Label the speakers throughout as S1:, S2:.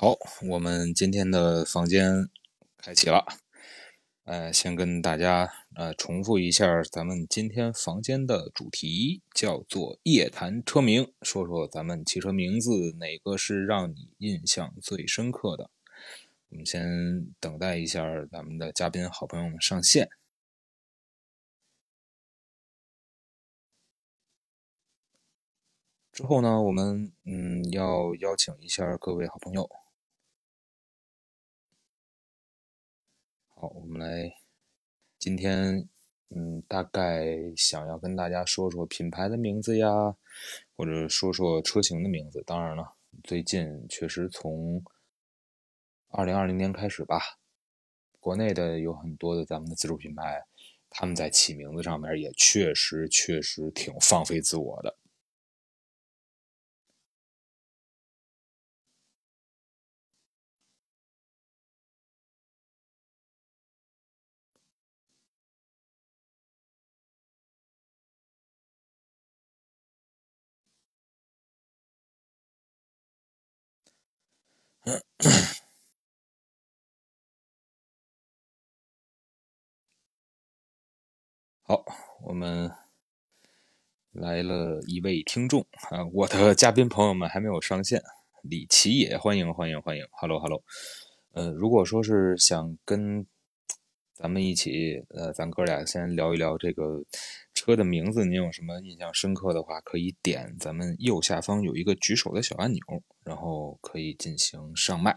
S1: 好，我们今天的房间开启了。呃，先跟大家呃重复一下咱们今天房间的主题，叫做夜谈车名，说说咱们汽车名字哪个是让你印象最深刻的。我们先等待一下咱们的嘉宾好朋友们上线。之后呢，我们嗯要邀请一下各位好朋友。好，我们来，今天，嗯，大概想要跟大家说说品牌的名字呀，或者说说车型的名字。当然了，最近确实从二零二零年开始吧，国内的有很多的咱们的自主品牌，他们在起名字上面也确实确实挺放飞自我的。好，我们来了一位听众啊，我的嘉宾朋友们还没有上线，李奇也，欢迎欢迎欢迎，Hello Hello，呃，如果说是想跟咱们一起，呃，咱哥俩先聊一聊这个车的名字，您有什么印象深刻的话，可以点咱们右下方有一个举手的小按钮，然后可以进行上麦。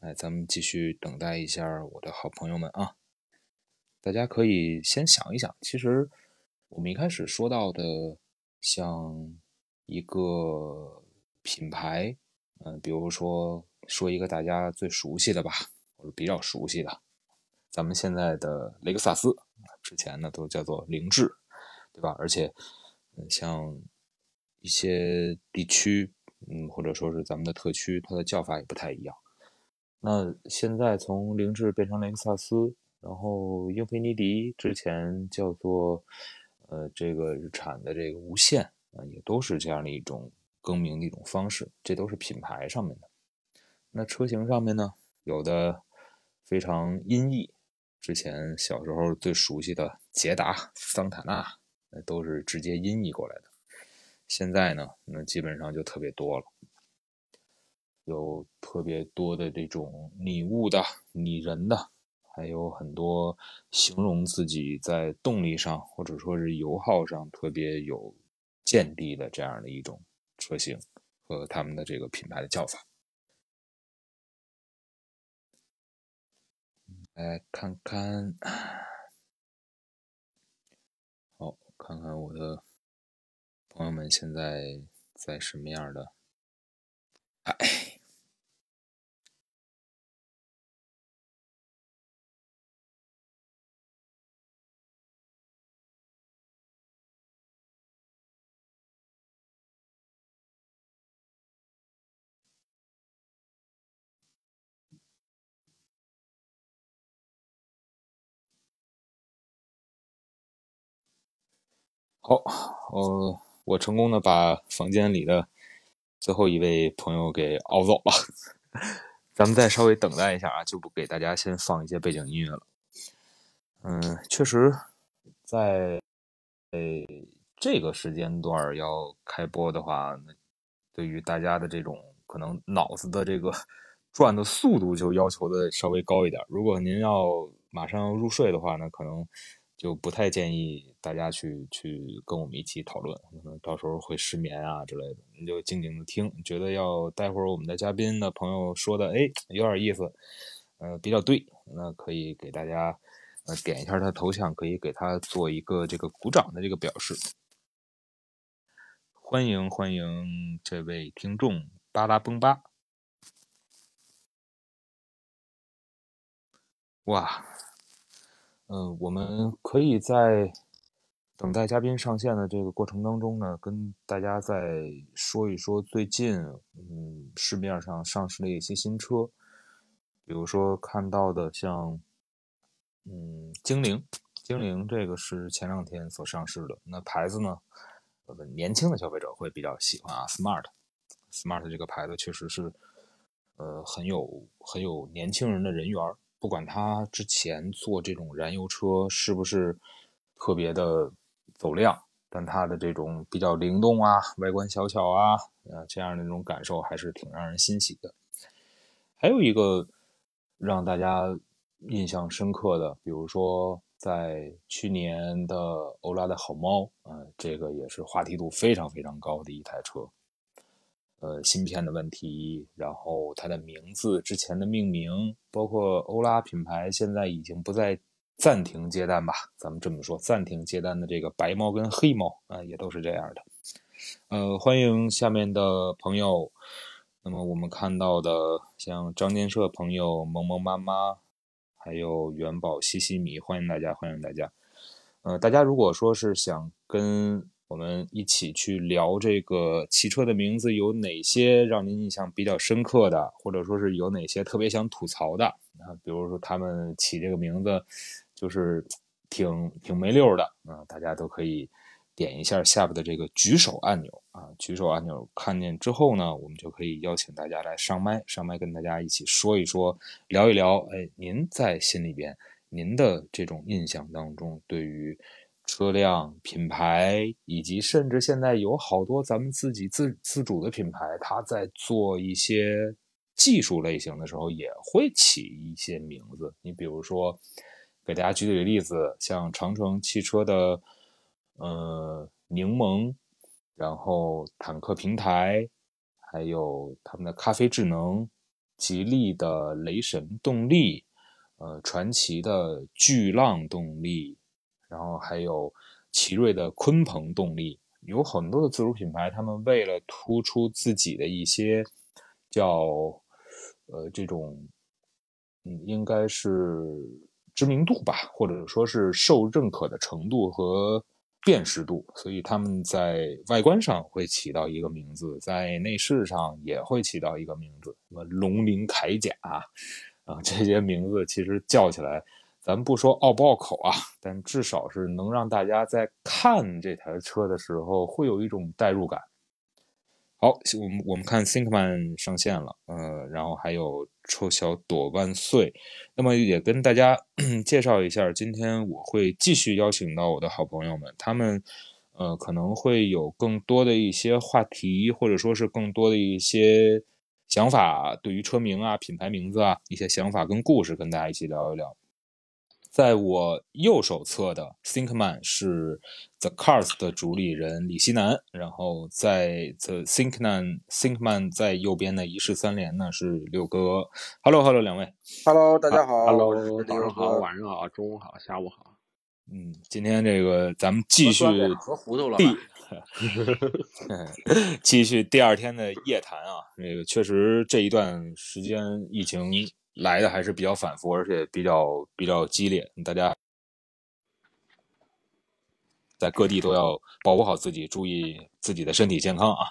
S1: 哎，咱们继续等待一下我的好朋友们啊！大家可以先想一想，其实我们一开始说到的，像一个品牌，嗯，比如说说一个大家最熟悉的吧，或者比较熟悉的，咱们现在的雷克萨斯，之前呢都叫做凌志，对吧？而且，嗯，像一些地区，嗯，或者说是咱们的特区，它的叫法也不太一样。那现在从凌志变成雷克萨斯，然后英菲尼迪之前叫做呃这个日产的这个无限啊，也都是这样的一种更名的一种方式，这都是品牌上面的。那车型上面呢，有的非常音译，之前小时候最熟悉的捷达、桑塔纳，那都是直接音译过来的。现在呢，那基本上就特别多了。有特别多的这种拟物的、拟人的，还有很多形容自己在动力上或者说是油耗上特别有见地的这样的一种车型和他们的这个品牌的叫法。来看看，好，看看我的朋友们现在在什么样的，好，呃，我成功的把房间里的最后一位朋友给熬走了。咱们再稍微等待一下啊，就不给大家先放一些背景音乐了。嗯，确实，在呃这个时间段要开播的话，对于大家的这种可能脑子的这个 转的速度就要求的稍微高一点。如果您要马上要入睡的话呢，可能。就不太建议大家去去跟我们一起讨论，到时候会失眠啊之类的。你就静静的听，觉得要待会儿我们的嘉宾的朋友说的，哎，有点意思，呃，比较对，那可以给大家呃点一下他头像，可以给他做一个这个鼓掌的这个表示。欢迎欢迎这位听众巴拉崩巴，哇！嗯，我们可以在等待嘉宾上线的这个过程当中呢，跟大家再说一说最近嗯市面上上市的一些新车，比如说看到的像嗯精灵，精灵这个是前两天所上市的，那牌子呢，呃年轻的消费者会比较喜欢啊，smart，，Smart 这个牌子确实是，呃，很有很有年轻人的人缘儿。不管他之前做这种燃油车是不是特别的走量，但它的这种比较灵动啊，外观小巧啊，呃，这样的那种感受还是挺让人欣喜的。还有一个让大家印象深刻的，比如说。在去年的欧拉的好猫，呃，这个也是话题度非常非常高的一台车。呃，芯片的问题，然后它的名字之前的命名，包括欧拉品牌现在已经不再暂停接单吧？咱们这么说，暂停接单的这个白猫跟黑猫啊，也都是这样的。呃，欢迎下面的朋友。那么我们看到的，像张建设朋友、萌萌妈妈。还有元宝西西米，欢迎大家，欢迎大家。呃，大家如果说是想跟我们一起去聊这个汽车的名字，有哪些让您印象比较深刻的，或者说是有哪些特别想吐槽的啊？比如说他们起这个名字就是挺挺没溜的啊，大家都可以。点一下下边的这个举手按钮啊，举手按钮看见之后呢，我们就可以邀请大家来上麦，上麦跟大家一起说一说，聊一聊。哎，您在心里边，您的这种印象当中，对于车辆品牌，以及甚至现在有好多咱们自己自自主的品牌，它在做一些技术类型的时候，也会起一些名字。你比如说，给大家举几个例子，像长城汽车的。呃，柠檬，然后坦克平台，还有他们的咖啡智能，吉利的雷神动力，呃，传奇的巨浪动力，然后还有奇瑞的鲲鹏动力，有很多的自主品牌，他们为了突出自己的一些叫呃这种，嗯，应该是知名度吧，或者说是受认可的程度和。辨识度，所以他们在外观上会起到一个名字，在内饰上也会起到一个名字，什么龙鳞铠甲啊，这些名字其实叫起来，咱不说拗不拗口啊，但至少是能让大家在看这台车的时候会有一种代入感。好，我们我们看 Thinkman 上线了，呃，然后还有臭小朵万岁，那么也跟大家 介绍一下，今天我会继续邀请到我的好朋友们，他们呃可能会有更多的一些话题，或者说是更多的一些想法，对于车名啊、品牌名字啊一些想法跟故事，跟大家一起聊一聊。在我右手侧的 Thinkman 是 The Cars 的主理人李希南，然后在 The Thinkman Thinkman 在右边的一式三连呢是六哥。Hello Hello，两位。
S2: Hello，大家好。
S3: Hello，早上好，晚上好，中午好，下午好。
S1: 嗯，今天这个咱们继续
S2: 喝糊涂了。
S1: 第，继续第二天的夜谈啊，这个确实这一段时间疫情。来的还是比较反复，而且比较比较激烈。大家在各地都要保护好自己，注意自己的身体健康啊。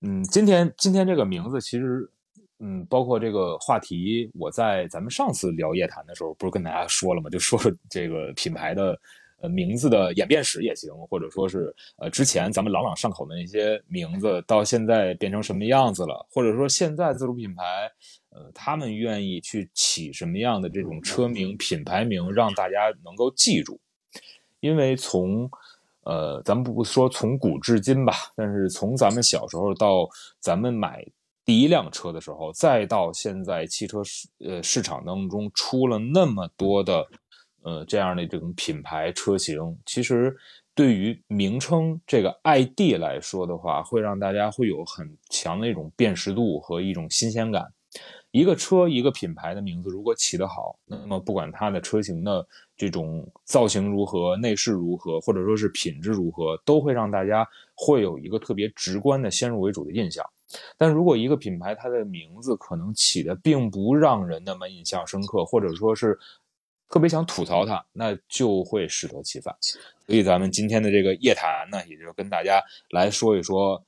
S1: 嗯，今天今天这个名字其实，嗯，包括这个话题，我在咱们上次聊夜谈的时候，不是跟大家说了吗？就说说这个品牌的。呃，名字的演变史也行，或者说是呃，之前咱们朗朗上口的那些名字，到现在变成什么样子了？或者说现在自主品牌，呃，他们愿意去起什么样的这种车名、品牌名，让大家能够记住？因为从呃，咱们不说从古至今吧，但是从咱们小时候到咱们买第一辆车的时候，再到现在汽车市呃市场当中出了那么多的。呃，这样的这种品牌车型，其实对于名称这个 ID 来说的话，会让大家会有很强的一种辨识度和一种新鲜感。一个车一个品牌的名字如果起得好，那么不管它的车型的这种造型如何、内饰如何，或者说是品质如何，都会让大家会有一个特别直观的先入为主的印象。但如果一个品牌它的名字可能起的并不让人那么印象深刻，或者说是。特别想吐槽它，那就会适得其反。所以咱们今天的这个夜谈呢，也就跟大家来说一说，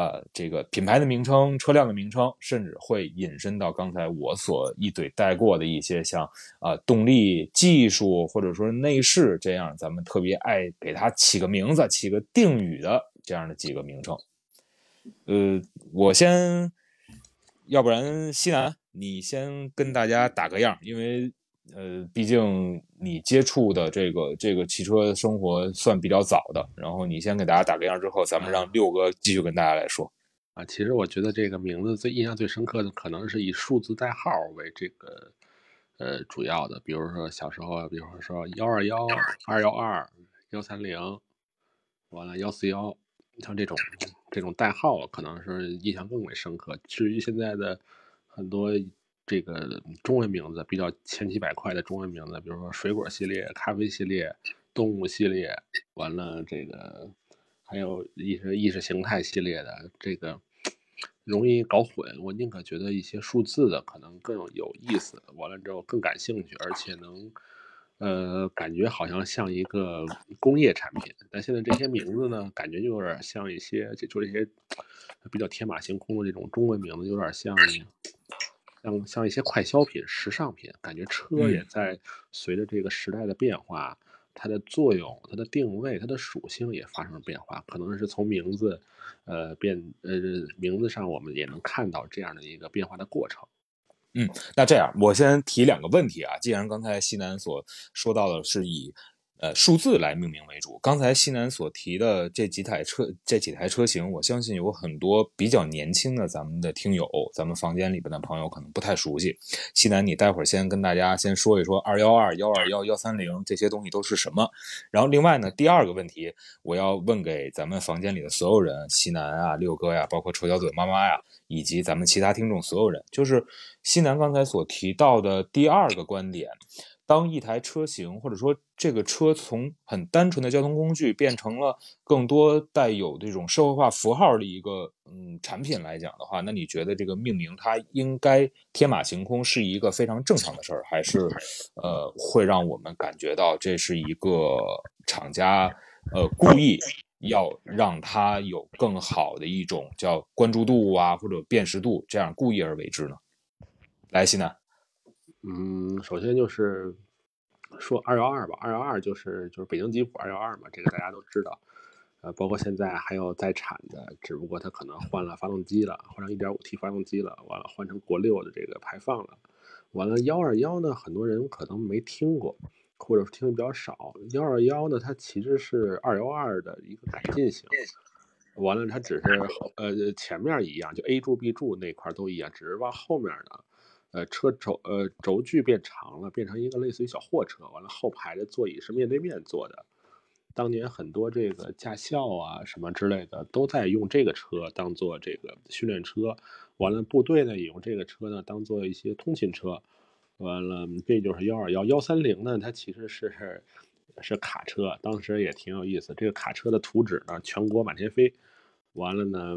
S1: 呃，这个品牌的名称、车辆的名称，甚至会引申到刚才我所一嘴带过的一些像啊动力、技术或者说内饰这样，咱们特别爱给它起个名字、起个定语的这样的几个名称。呃，我先，要不然西南，你先跟大家打个样，因为呃，毕竟你接触的这个这个汽车生活算比较早的，然后你先给大家打个样之后，咱们让六哥继续跟大家来说。
S3: 啊，其实我觉得这个名字最印象最深刻的，可能是以数字代号为这个呃主要的，比如说小时候，比如说幺二幺、二幺二、幺三零，完了幺四幺，像这种这种代号，可能是印象更为深刻。至于现在的很多这个中文名字，比较千奇百怪的中文名字，比如说水果系列、咖啡系列、动物系列，完了这个。还有意识意识形态系列的这个容易搞混，我宁可觉得一些数字的可能更有意思，完了之后更感兴趣，而且能呃感觉好像像一个工业产品。但现在这些名字呢，感觉就有点像一些就这些比较天马行空的这种中文名字，有点像像像一些快消品、时尚品，感觉车也在随着这个时代的变化。它的作用、它的定位、它的属性也发生了变化，可能是从名字，呃，变呃名字上，我们也能看到这样的一个变化的过程。
S1: 嗯，那这样，我先提两个问题啊。既然刚才西南所说到的是以。呃，数字来命名为主。刚才西南所提的这几台车，这几台车型，我相信有很多比较年轻的咱们的听友，咱们房间里边的朋友可能不太熟悉。西南，你待会儿先跟大家先说一说二幺二、幺二幺、幺三零这些东西都是什么。然后另外呢，第二个问题我要问给咱们房间里的所有人，西南啊、六哥呀，包括臭小嘴妈妈呀，以及咱们其他听众所有人，就是西南刚才所提到的第二个观点。当一台车型，或者说这个车从很单纯的交通工具变成了更多带有这种社会化符号的一个嗯产品来讲的话，那你觉得这个命名它应该天马行空是一个非常正常的事儿，还是呃会让我们感觉到这是一个厂家呃故意要让它有更好的一种叫关注度啊或者辨识度，这样故意而为之呢？来，西南。
S3: 嗯，首先就是说二幺二吧，二幺二就是就是北京吉普二幺二嘛，这个大家都知道。呃，包括现在还有在产的，只不过它可能换了发动机了，换成一点五 T 发动机了，完了换成国六的这个排放了。完了幺二幺呢，很多人可能没听过，或者听的比较少。幺二幺呢，它其实是二幺二的一个改进型。完了，它只是呃前面一样，就 A 柱 B 柱那块都一样，只是往后面呢。呃，车轴呃轴距变长了，变成一个类似于小货车。完了，后排的座椅是面对面坐的。当年很多这个驾校啊什么之类的都在用这个车当做这个训练车。完了，部队呢也用这个车呢当做一些通勤车。完了，这就是幺二幺幺三零呢，它其实是是卡车，当时也挺有意思。这个卡车的图纸呢，全国满天飞。完了呢，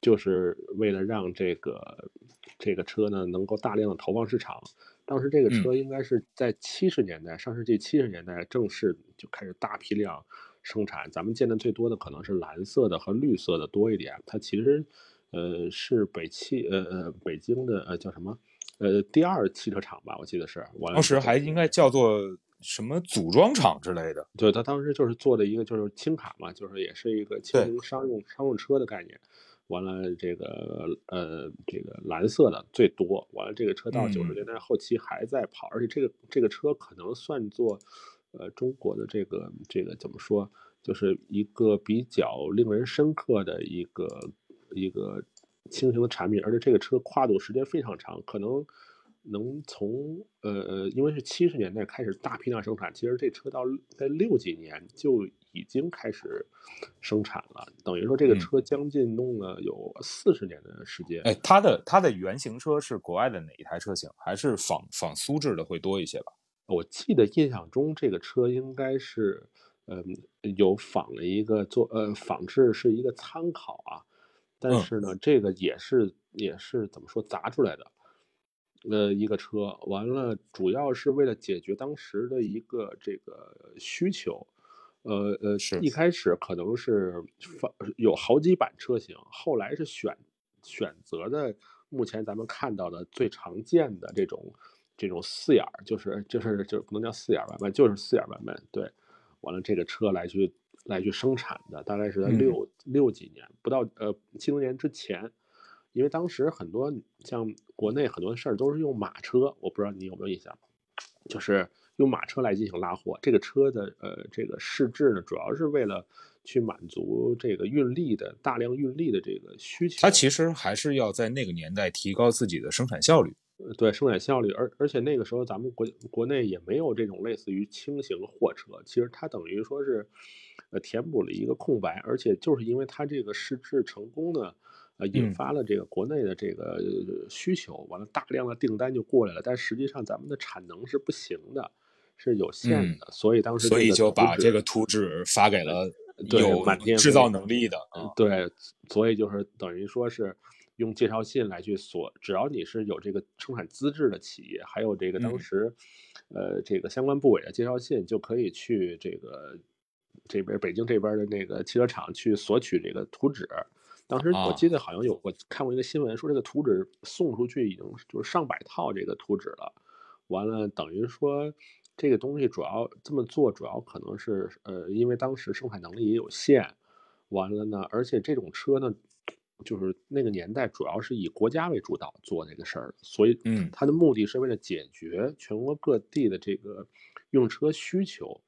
S3: 就是为了让这个这个车呢能够大量的投放市场。当时这个车应该是在七十年代，上世纪七十年代正式就开始大批量生产。咱们见的最多的可能是蓝色的和绿色的多一点。它其实，呃，是北汽，呃呃，北京的呃叫什么，呃第二汽车厂吧，我记得是。
S1: 当时还应该叫做。什么组装厂之类的？
S3: 对他当时就是做的一个就是轻卡嘛，就是也是一个轻型商用商用车的概念。完了这个呃这个蓝色的最多。完了这个车到九十年代后期还在跑，而且这个这个车可能算作呃中国的这个这个怎么说，就是一个比较令人深刻的一个一个轻型的产品，而且这个车跨度时间非常长，可能。能从呃呃，因为是七十年代开始大批量生产，其实这车到在六几年就已经开始生产了，等于说这个车将近弄了有四十年的时间。
S1: 哎，它的它的原型车是国外的哪一台车型？还是仿仿苏制的会多一些吧？
S3: 我记得印象中这个车应该是，嗯，有仿了一个做呃仿制是一个参考啊，但是呢，这个也是也是怎么说砸出来的。呃，一个车。完了，主要是为了解决当时的一个这个需求，呃呃，
S1: 是。
S3: 一开始可能是放有好几版车型，后来是选选择的目前咱们看到的最常见的这种这种四眼儿，就是就是就不能叫四眼版本，就是四眼版本，对，完了这个车来去来去生产的，大概是在
S1: 嗯。
S3: 六、六几年，不到呃七零年之前，因为当时很多像国内很多事儿都是用马车，我不知道你有没有印象，就是用马车来进行拉货。这个车的呃这个试制呢，主要是为了去满足这个运力的大量运力的这个需求。
S1: 它其实还是要在那个年代提高自己的生产效率。
S3: 呃对生产效率，而而且那个时候咱们国国内也没有这种类似于轻型货车，其实它等于说是，呃，填补了一个空白，而且就是因为它这个试制成功呢，呃，引
S1: 嗯
S3: 发了这个国内的这个呃需求，完了大量的订单就过来了，但实际上咱们的产能是不行的，是有限的，所以当时
S1: 嗯所以就把这个图纸发给了
S3: 对
S1: 有制造能力的啊。
S3: 对，所以就是等于说是用介绍信来去锁，只要你是有这个生产资质的企业，还有这个当
S1: 嗯
S3: 时，呃，这个相关部委的介绍信，就可以去这个这边北京这边的那个汽车厂去索取这个图纸。当时我
S1: 啊
S3: 记得好像有过看过一个新闻，说这个图纸送出去已经就是上百套这个图纸了。完了，等于说这个东西主要这么做，主要可能是呃，因为当时生产能力也有限，完了呢，而且这种车呢，就是那个年代主要是以国家为主导做这个事儿，所以
S1: 嗯
S3: 它的目的是为了解决全国各地的这个用车需求。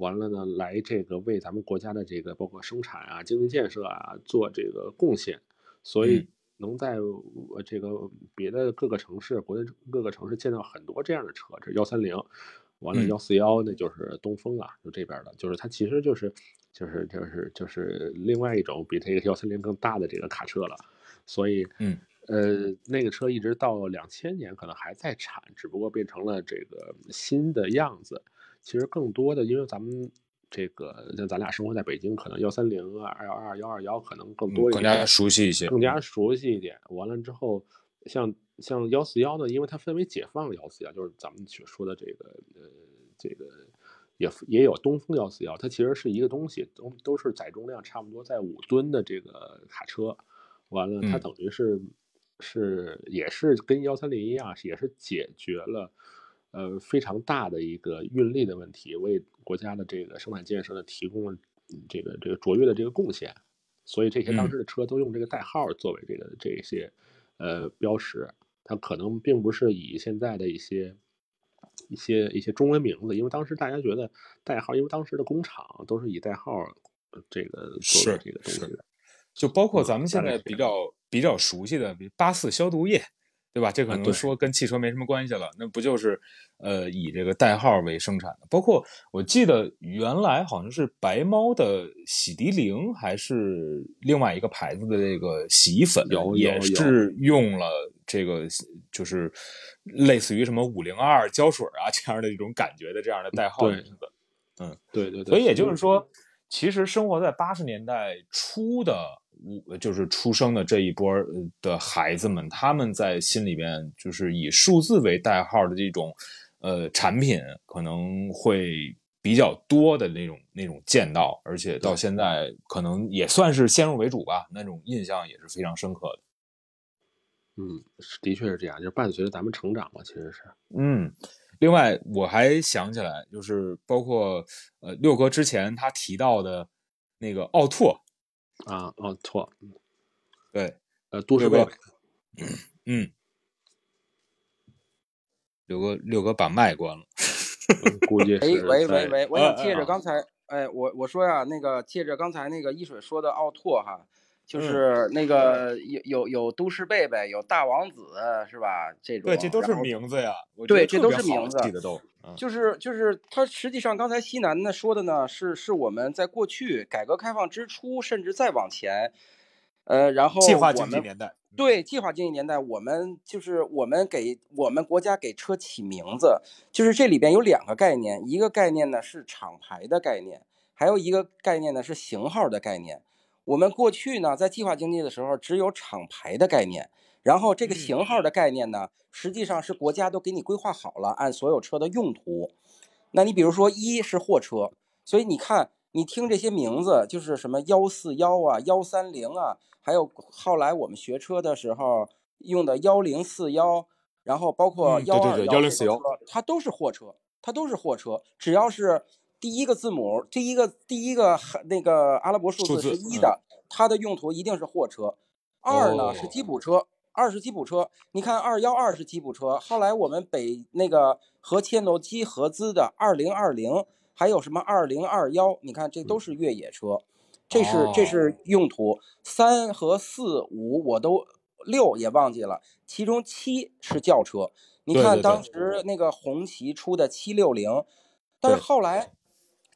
S3: 完了呢，来这个为咱们国家的这个包括生产啊、经济建设啊做这个贡献，所以
S1: 嗯。
S3: 能在呃这个别的各个城市、国内各个城市见到很多这样的车，这幺三零，完了
S1: 嗯。
S3: 幺四幺那就是东风了，就这边的，就是它其实就是就是就是就是另外一种比这个幺三零更大的这个卡车了，所以
S1: 嗯。
S3: 呃那个车一直到两千年可能还在产，只不过变成了这个新的样子。其实更多的，因为咱们这个像咱俩生活在北京，可能幺三零啊、二幺二、幺二幺可能更多一点，
S1: 嗯更加熟悉一些。
S3: 更加熟悉一点。完了之后，像像幺四幺呢，因为它分为解放幺四幺，就是咱们所说的这个呃这个也也有东风幺四幺，它其实是一个东西，都都是载重量差不多在五吨的这个卡车。完了，它
S1: 嗯
S3: 等于是、是也是跟幺三零一样，也是解决了。呃，非常大的一个运力的问题，为国家的这个生产建设呢提供了嗯这个这个卓越的这个贡献，所以这些当
S1: 嗯。
S3: 时的车都用这个代号作为这个这些呃标识，它可能并不是以现在的一些一些一些中文名字，因为当时大家觉得代号，因为当时的工厂都是以代号呃这个作为
S1: 是
S3: 这个东西的，
S1: 就包括
S3: 嗯
S1: 咱们现在比较比较熟悉的，比如八四消毒液，对吧？这可能说跟汽车没什么关系了，那不就是呃以这个代号为生产的？包括我记得原来好像是白猫的洗涤灵，还是另外一个牌子的这个洗衣粉，也是用了这个就是类似于什么五零二胶水啊这样的一种感觉的这样的代号
S3: 对
S1: 名字。
S3: 对对对，
S1: 所以也就是说，其实生活在八十年代初的，我就是出生的这一波呃的孩子们，他们在心里边就是以数字为代号的这种呃产品，可能会比较多的那种那种见到，而且到现在可能也算是先入为主吧，那种印象也是非常深刻的。
S3: 嗯，的确是这样，就是伴随着咱们成长嘛，其实是，
S1: 嗯，另外我还想起来，就是包括呃六哥之前他提到的那个奥拓，
S3: 啊，哦错，
S1: 对，
S3: 呃，都市
S1: 对吧
S3: 贝贝，
S1: 嗯，六哥六哥把麦关了，
S3: 嗯估计
S2: 喂
S3: 是在
S2: 喂喂喂，我想借着刚才，哎，我我说呀，那个借着刚才那个一水说的奥拓哈，就是那个有有有都市贝贝，有大王子是吧？这种
S1: 对，这都是名字呀，
S2: 对这都是名字
S1: 记得都，嗯
S2: 就是就是他实际上刚才西南呢说的呢，是是我们在过去改革开放之初，甚至再往前，呃，然后
S1: 计划经济年代，
S2: 对计划经济年代，我们就是我们给我们国家给车起名字，就是这里边有两个概念，一个概念呢是厂牌的概念，还有一个概念呢是型号的概念。我们过去呢在计划经济的时候只有厂牌的概念，然后这个
S1: 嗯
S2: 型号的概念呢，实际上是国家都给你规划好了，按所有车的用途。那你比如说一是货车，所以你看你听这些名字，就是什么幺四幺啊、幺三零啊，还有后来我们学车的时候用的幺零四幺，然后包括幺二
S1: 对对1041
S2: 它都是货车，它都是货车，只要是第一个字母，第一个第一个那个阿拉伯数字是一的，它的用途一定是货车。二呢是
S1: 哦
S2: 吉普车，二是吉普车。你看二幺二是吉普车，后来我们北那个和切诺基合资的二零二零，还有什么二零二幺，你看这都是越野车。这是这是用途，三和四五我都六也忘记了，其中七是轿车。你看当时那个红旗出的七六零，但是
S1: 对
S2: 后来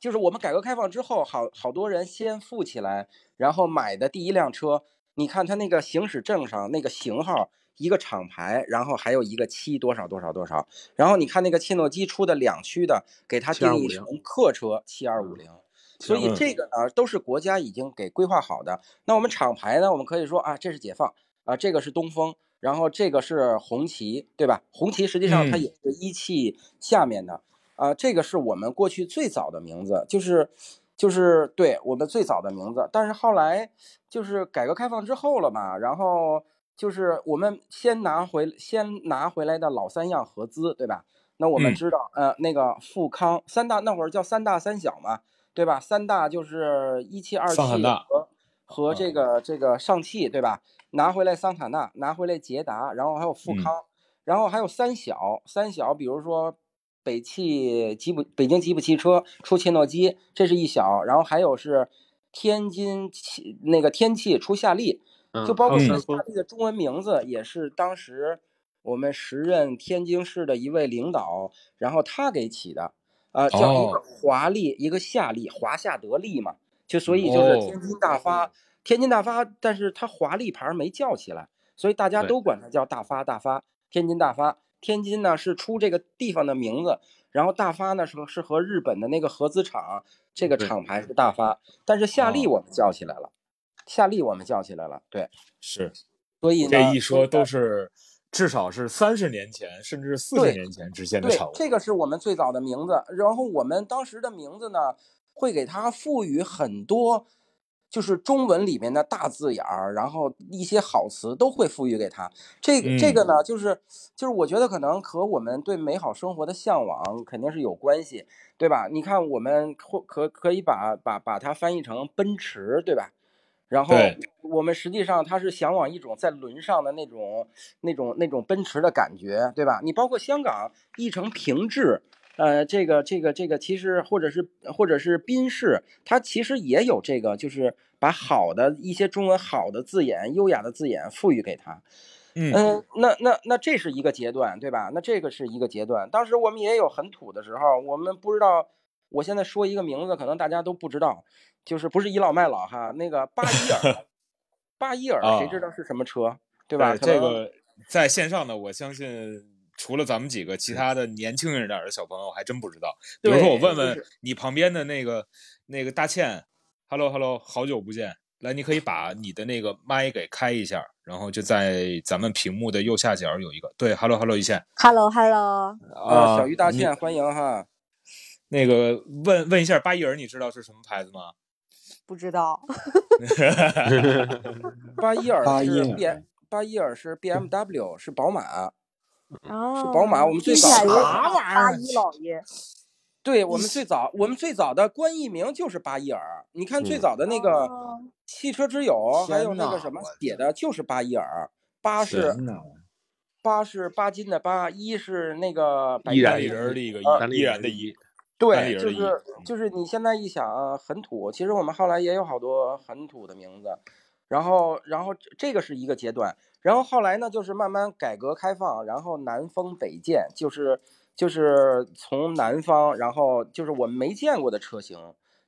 S2: 就是我们改革开放之后，好好多人先富起来，然后买的第一辆车，你看他那个行驶证上那个型号，一个厂牌，然后还有一个七多少多少多少，然后你看那个切诺基出的两驱的，给它定义成客车七二五零。所以
S1: 嗯
S2: 这个呢，都是国家已经给规划好的。那我们厂牌呢，我们可以说啊，这是解放啊，这个是东风，然后这个是红旗，对吧？红旗实际上它
S1: 嗯
S2: 也是一汽下面的啊，这个是我们过去最早的名字，就是就是对我们最早的名字。但是后来就是改革开放之后了嘛，然后就是我们先拿回先拿回来的老三样合资，对吧？那我们
S1: 嗯
S2: 知道，呃，那个富康三大那会儿叫三大三小嘛，对吧？三大就是一汽、二汽和和
S1: 嗯
S2: 这个这个上汽，对吧？拿回来桑塔纳，拿回来捷达，然后还有富
S1: 嗯
S2: 康，然后还有三小，三小，比如说北汽吉普、北京吉普汽车出切诺基，这是一小，然后还有是天津汽那个天气出夏利，
S3: 嗯
S2: 就包括
S1: 嗯
S2: 这夏利的中文名字也是当时我们时任天津市的一位领导，然后他给起的，呃，叫一个
S1: 哦
S2: 华丽，一个夏利，华夏得利嘛，就所以就是
S1: 哦
S2: 天津大发，天津大发，但是它华丽牌没叫起来，所以大家都管它叫大发大发，天津大发。天津呢是出这个地方的名字，然后大发呢是是和日本的那个合资厂，这个厂牌是大发，但是夏利
S1: 哦
S2: 我们叫起来了，夏利我们叫起来了，对，
S1: 是
S2: 所以呢，
S1: 这一说都是至少是三十年前，甚至四十年前之间的
S2: 对
S1: 产物。，
S2: 这个是我们最早的名字。然后我们当时的名字呢，会给它赋予很多，就是中文里面的大字眼儿，然后一些好词都会赋予给他。这个、这
S1: 嗯
S2: 个呢，就是就是我觉得可能和我们对美好生活的向往肯定是有关系，对吧？你看，我们或可可以把把把它翻译成奔驰，对吧？然后我们实际上它是向往一种在轮上的那种、那种、那种奔驰的感觉，对吧？你包括香港译成平治，呃，这个、这个、这个，其实或者是或者是宾士，它其实也有这个，就是把好的一些中文好的字眼、优雅的字眼赋予给它。
S1: 嗯
S2: 嗯，那那那这是一个阶段，对吧？那这个是一个阶段。当时我们也有很土的时候，我们不知道。我现在说一个名字，可能大家都不知道，就是不是倚老卖老哈，那个巴伊尔，巴伊尔，谁知
S1: 啊
S2: 道是什么车，对吧？
S1: 这个在线上呢，我相信除了咱们几个，其他的年轻人点的小朋友还真不知道。比如说，我问问你旁边的那个那个大倩，Hello Hello，好久不见。来，你可以把你的那个麦给开一下，然后就在咱们屏幕的右下角有一个对，Hello Hello 一线
S4: Hello Hello，
S2: 啊，小鱼大倩，欢迎哈。
S1: 那个问问一下巴伊尔，你知道是什么牌子吗？
S4: 不知道，
S2: 巴伊尔是 B，巴伊尔是 BMW，是宝马。
S4: 啊，
S2: 宝马我们最早啥
S4: 像八一老爷，
S2: 对我们最早，我们最早的官译名就是巴伊尔。你看最
S3: 嗯
S2: 早的那个
S4: 哦
S2: 汽车之友，还有那个什么写的就是巴伊尔。八是八是巴金的八，一是那个百
S3: 依然
S1: 单立
S2: 亿的
S1: 人儿的一个
S2: 呃
S1: 依
S2: 对，
S1: 人的一
S2: 就是就是你现在一想啊很土，其实我们后来也有好多很土的名字，然后然后这这个是一个阶段，然后后来呢就是慢慢改革开放，然后南风北渐，就是就是从南方，然后就是我们没见过的车型，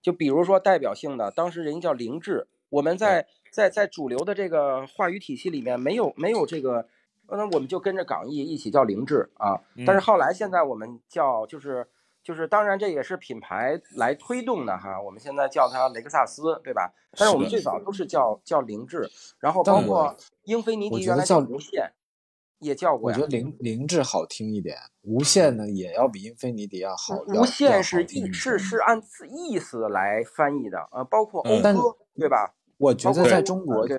S2: 就比如说代表性的，当时人家叫凌志，我们在在在主流的这个话语体系里面没有没有这个。那我们就跟着港译一起叫凌志啊，但是
S1: 嗯
S2: 后来现在我们叫就是就是，当然这也是品牌来推动的哈。我们现在叫它雷克萨斯，对吧？但是我们最早都是叫叫凌志，然后包括英菲尼迪原来叫无限也叫过呀
S5: 我觉得。凌凌志好听一点，无限呢也要比英菲尼迪要好。要
S2: 无
S5: 限
S2: 是意是是按字意思来翻译的，呃，包括讴
S1: 嗯，
S2: 对吧？
S5: 我觉得在中国
S2: 对，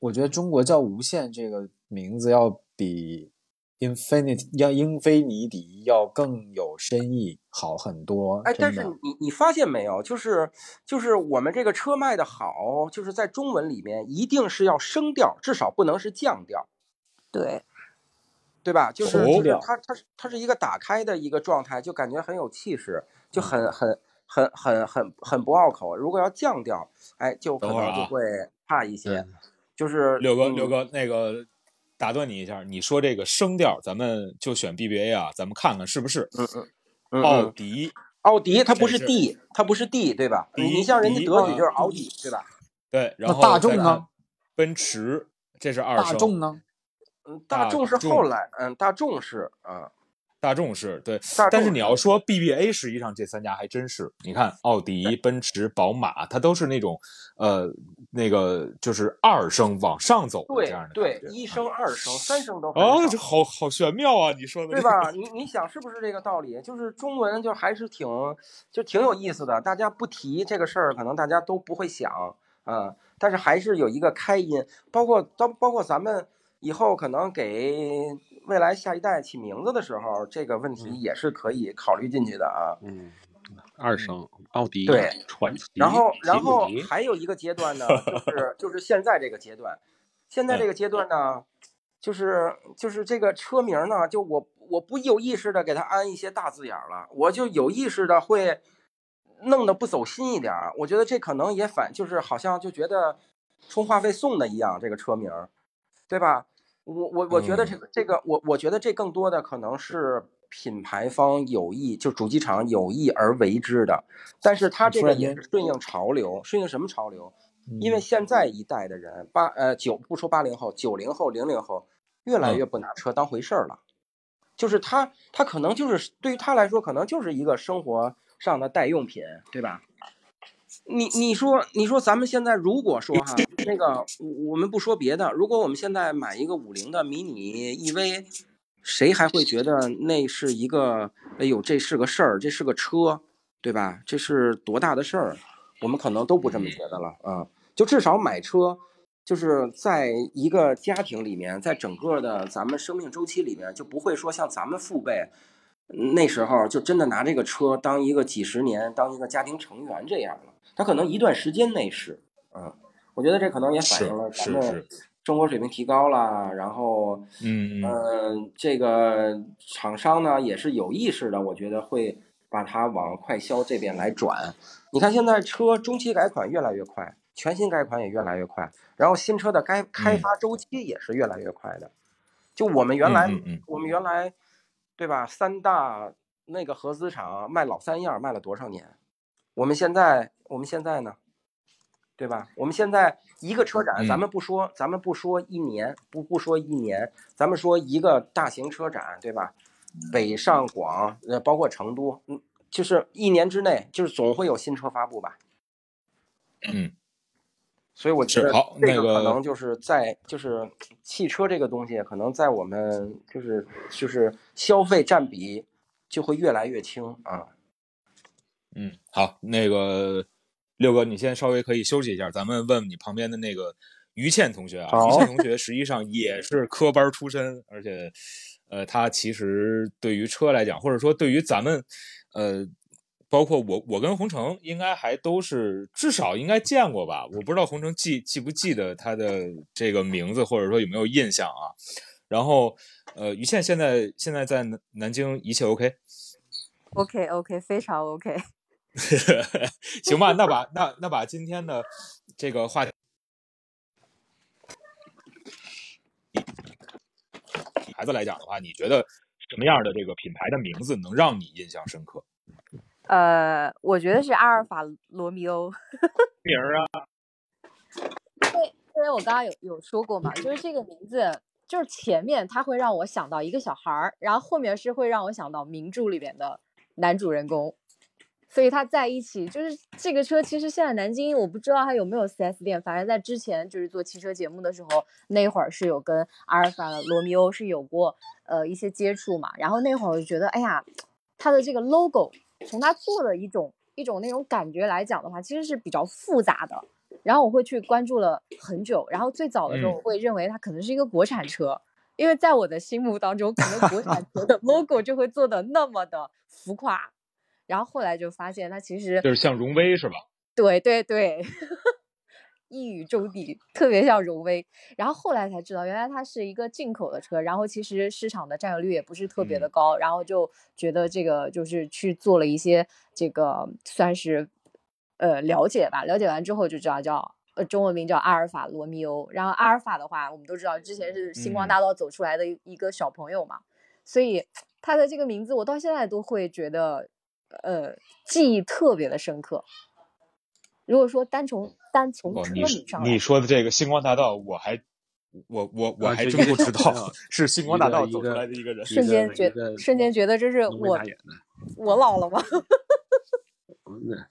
S5: 我觉得中国叫无限这个名字要比 Infinity 要英菲尼迪要更有深意，好很多。
S2: 哎，但是你你发现没有，就是就是我们这个车卖的好，就是在中文里面一定是要升调，至少不能是降调，
S4: 对，
S2: 对吧？就是
S5: 升
S2: 就是它它是它是一个打开的一个状态，就感觉很有气势，就很很很很很很不拗口。如果要降调，哎，就可能就会差一些。
S3: 嗯
S2: 就是
S1: 六哥，
S2: 嗯
S1: 六哥，那个打断你一下，你说这个声调，咱们就选 BBA 啊，咱们看看是不是
S2: 嗯嗯嗯
S1: 奥
S2: 嗯，
S1: 迪？
S2: 奥迪它不是 D，它不是 D，对吧？你像人家德语就是
S1: 啊
S2: 奥迪，对吧？
S1: 对，然后
S5: 大众呢？
S1: 奔驰，这是二
S5: 大。众呢？
S2: 嗯，大
S1: 大
S2: 众是后来，嗯，大众是啊，
S1: 大众是对，但是你要说 BBA，实际上这三家还真是，你看奥迪、奔驰、宝马，它都是那种呃那个就是二声往上走的这
S2: 对
S1: 样的
S2: 对一声、二声、三声都很
S1: 哦，这好好玄妙啊！你说的这个
S2: 对吧？你你想是不是这个道理？就是中文就还是挺就挺有意思的，大家不提这个事儿，可能大家都不会想啊、但是还是有一个开音，包括包包括咱们以后可能给未来下一代起名字的时候，这个问题也是可以考虑进去的啊。
S3: 嗯，二声奥迪
S2: 对
S3: 传奇，
S2: 然后，然后还有一个阶段呢，就是就是现在这个阶段，现在这个阶段呢，就是就是这个车名呢，就我我不有意识的给它安一些大字眼儿了，我就有意识的会弄得不走心一点儿。我觉得这可能也反，就是好像就觉得充话费送的一样，这个车名，对吧？我我我觉得这个这个我我觉得这更多的可能是品牌方有意，就主机厂有意而为之的，但是它这个也是顺应潮流，顺应什么潮流？因为
S5: 嗯。
S2: 现在一代的人，八呃九不说八零后，九零后、零零后越来越不拿车当回事儿了，就是他他可能就是对于他来说，可能就是一个生活上的代用品，对吧？你你说你说咱们现在如果说哈那个我们不说别的，如果我们现在买一个五菱的迷你 EV，谁还会觉得那是一个哎呦这是个事儿，这是个车，对吧？这是多大的事儿？我们可能都不这么觉得了啊。就至少买车，就是在一个家庭里面，在整个的咱们生命周期里面，就不会说像咱们父辈那时候就真的拿这个车当一个几十年，当一个家庭成员这样了。他可能一段时间内是，嗯，我觉得这可能也反映了咱们
S1: 是
S2: 生活水平提高了，然后
S1: 嗯嗯
S2: 嗯，这个厂商呢也是有意识的，我觉得会把它往快销这边来转。你看现在车中期改款越来越快，全新改款也越来越快，然后新车的该开发周期也是越来越快的。就我们原来，我们原来，对吧？三大那个合资厂卖老三样卖了多少年？我们现在，我们现在呢？对吧？我们现在一个车展，咱
S1: 嗯
S2: 们不说，咱们不说一年，不不说一年，咱们说一个大型车展，对吧？北上广，呃，包括成都，嗯，就是一年之内，就是总会有新车发布吧。
S1: 嗯，
S2: 所以我觉得
S1: 好
S2: 这个
S1: 那个
S2: 可能就是在就是汽车这个东西，可能在我们就是就是消费占比就会越来越轻啊。
S1: 嗯，好，那个六哥，你先稍微可以休息一下，咱们问问你旁边的那个于倩同学啊。
S2: 好
S1: 于倩同学实际上也是科班出身，而且，呃，他其实对于车来讲，或者说对于咱们，呃，包括我，我跟洪城应该还都是至少应该见过吧？我不知道洪城记记不记得他的这个名字，或者说有没有印象啊？然后，呃，于倩现在现在在南南京一切 OK？OK
S4: OK，非常 OK。
S1: 行吧，那把那那把今天的这个话题，孩子来讲的话，你觉得什么样的这个品牌的名字能让你印象深刻？
S4: 呃，我觉得是阿尔法罗密欧，
S1: 名儿啊，
S4: 因为因为我刚刚有有说过嘛，就是这个名字，就是前面它会让我想到一个小孩儿，然后后面是会让我想到名著里边的男主人公，所以它在一起，就是这个车其实现在南京我不知道它有没有 4S 店，反正在之前就是做汽车节目的时候，那会儿是有跟阿尔法罗密欧是有过呃一些接触嘛，然后那会儿我就觉得，哎呀，它的这个 logo 从它做的一种一种那种感觉来讲的话，其实是比较复杂的。然后我会去关注了很久，然后最早的时候
S1: 嗯
S4: 我会认为它可能是一个国产车，因为在我的心目当中，可能国产车的 logo 就会做的那么的浮夸，然后后来就发现它其实
S1: 就是像荣威是吧？
S4: 对对对，一语中的，特别像荣威。然后后来才知道，原来它是一个进口的车，然后其实市场的占有率也不是特别的高，然后就觉得这个就是去做了一些这个算是呃了解吧，了解完之后就知道叫呃中文名叫阿尔法罗密欧。然后阿尔法的话，我们都知道之前是星光
S1: 嗯
S4: 大道走出来的一一个小朋友嘛，所以它的这个名字我到现在都会觉得呃记忆特别的深刻。如果说单从单从
S1: 哦，
S4: 车
S1: 你
S4: 名上来
S1: 你说的这个星光大道，我还我我我还真不知道是星光大道走出来的一个人。
S4: 瞬间觉瞬间觉得这是我我老了吗？
S3: 嗯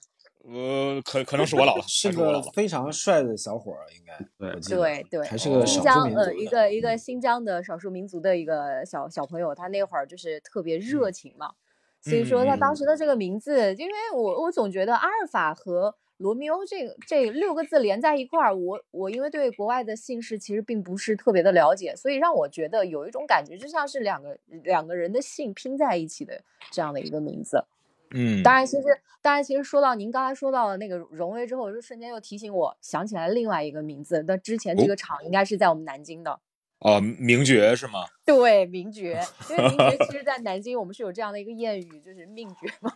S1: 呃，可可能是我老了，
S5: 是
S1: 还是我老了。
S5: 个非常帅的小伙儿，应该
S3: 对
S4: 对对，
S5: 还是个
S4: 新
S5: 少数
S4: 疆呃一
S5: 民族的。
S4: 个一个新疆的少数民族的一个小小朋友，他那会儿就是特别热情嘛，所以说他当时的这个名字，因为我我总觉得阿尔法和罗密欧这个这六个字连在一块儿，我我因为对国外的姓氏其实并不是特别的了解，所以让我觉得有一种感觉，就像是两个两个人的姓拼在一起的这样的一个名字。
S1: 嗯，
S4: 当然，其实当然，其实说到您刚才说到的那个荣威之后，就瞬间又提醒我想起来另外一个名字。那之前这
S1: 哦
S4: 个厂应该是在我们南京的，
S1: 哦，名爵是吗？
S4: 对，名爵。因为名爵其实，在南京我们是有这样的一个谚语，就是命爵嘛。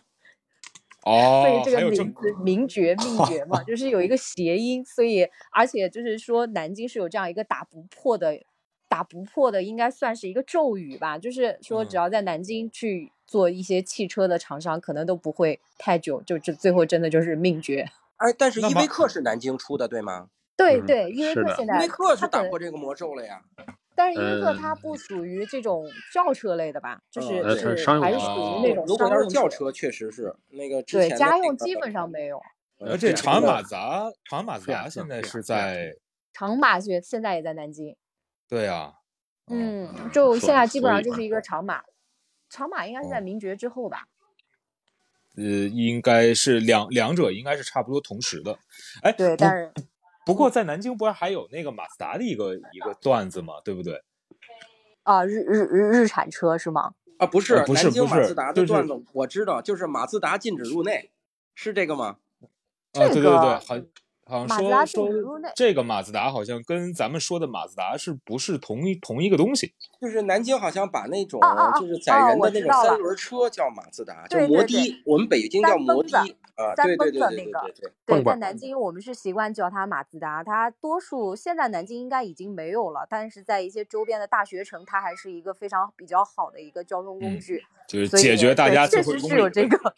S4: 哦所以
S1: 哦，
S4: 这个名字名爵命爵嘛，就是有一个谐音，所以而且就是说南京是有这样一个打不破的。打不破的应该算是一个咒语吧，就是说只
S1: 嗯
S4: 要在南京去做一些汽车的厂商，可能都不会太久，就这最后真的就是命爵。
S2: 哎，但是依维柯是南京出的，对吗？
S3: 嗯
S4: 对对，依维
S3: 是的
S4: 柯现在
S2: 依维柯是
S4: 它可能
S2: 打破这个魔咒了呀。
S4: 但是依维柯它
S3: 呃
S4: 不属于这种轿车类的吧，就是
S3: 是
S4: 是还是属于那种
S2: 如果要是
S4: 商用
S2: 轿车，确实是那个之
S4: 对家用基本上没有。
S1: 呃，这
S3: 这
S1: 长安马自达，长安马自
S3: 菲亚特
S1: 达现在是在，
S4: 长马现现在也在南京，
S1: 对啊，
S4: 嗯，就现在基本上就是一个长马，长马应该是在
S1: 哦
S4: 名爵之后吧。
S1: 呃，应该是两两者应该是差不多同时的。哎，
S4: 对，但是
S1: 不过在南京不是还有那个马自达的一个一个段子吗？对不对？
S4: 啊，日日日日产车是吗？
S2: 啊，不是
S1: 呃不是
S2: 南京
S1: 不是
S2: 马自达
S1: 就是
S2: 的段子，我知道，就是马自达禁止入内，是这个吗？
S1: 啊，对对对，
S4: 个
S1: 好，好像说说这个马自达好像跟咱们说的马自达是不是同一同一个东西？
S2: 就是南京好像把那种就是载人的那种三轮车叫马自达，叫
S4: 对对
S2: 摩的，我们北京叫摩的
S4: 三
S2: 对对对对
S4: 蹦子那个
S2: 对
S4: 在南京我们是习惯叫它马自达，它多数现在南京应该已经没有了，但是在一些周边的大学城，它还是一个非常比较好的一个交通工
S1: 嗯
S4: 具。
S1: 就是解决大家
S4: 确实是有这个。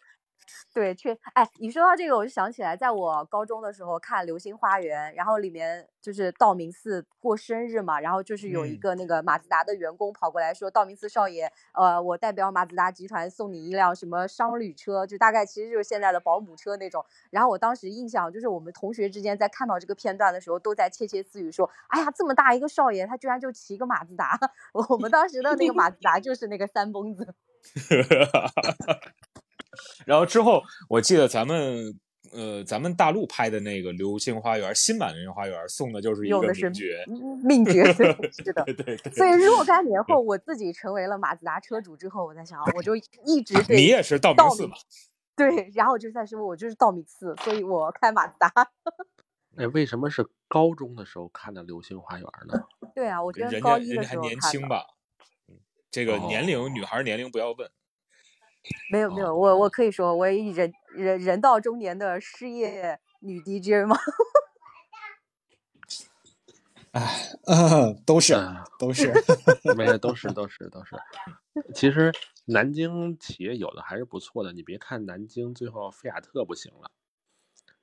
S4: 对，确哎，你说到这个，我就想起来，在我高中的时候看《流星花园》，然后里面就是道明寺过生日嘛，然后就是有一
S1: 嗯
S4: 个那个马自达的员工跑过来说：“道明寺少爷，呃，我代表马自达集团送你一辆什么商旅车，就大概其实就是现在的保姆车那种。”然后我当时印象就是我们同学之间在看到这个片段的时候，都在窃窃私语说：“哎呀，这么大一个少爷，他居然就骑个马自达。”我们当时的那个马自达就是那个三蹦子。
S1: 然后之后，我记得咱们呃，咱们大陆拍的那个《流星花园》新版的《流星花园》送的就是一个
S4: 用的是
S1: 名爵，
S4: 嗯命爵，对是的。
S1: 对对对。
S4: 所以若干年后，我自己成为了马自达车主之后，我在想，我就一直对
S1: 你也是道明寺嘛？
S4: 对，然后我就在说，我就是道明寺，所以我开马自达。
S3: 哎，为什么是高中的时候看的《流星花园》呢？
S4: 对啊，我觉得
S1: 人
S4: 高一的
S1: 家人家还
S4: 时候看的。
S1: 年轻吧？嗯，这个
S3: 哦
S1: 年龄，女孩年龄不要问。
S4: 没有没有，我我可以说，我一人人人到中年的失业女 DJ 吗？
S5: 嗯，都是
S3: 嗯
S5: 都是。
S3: 没有，都是都是都是。其实南京企业有的还是不错的，你别看南京最后菲亚特不行了，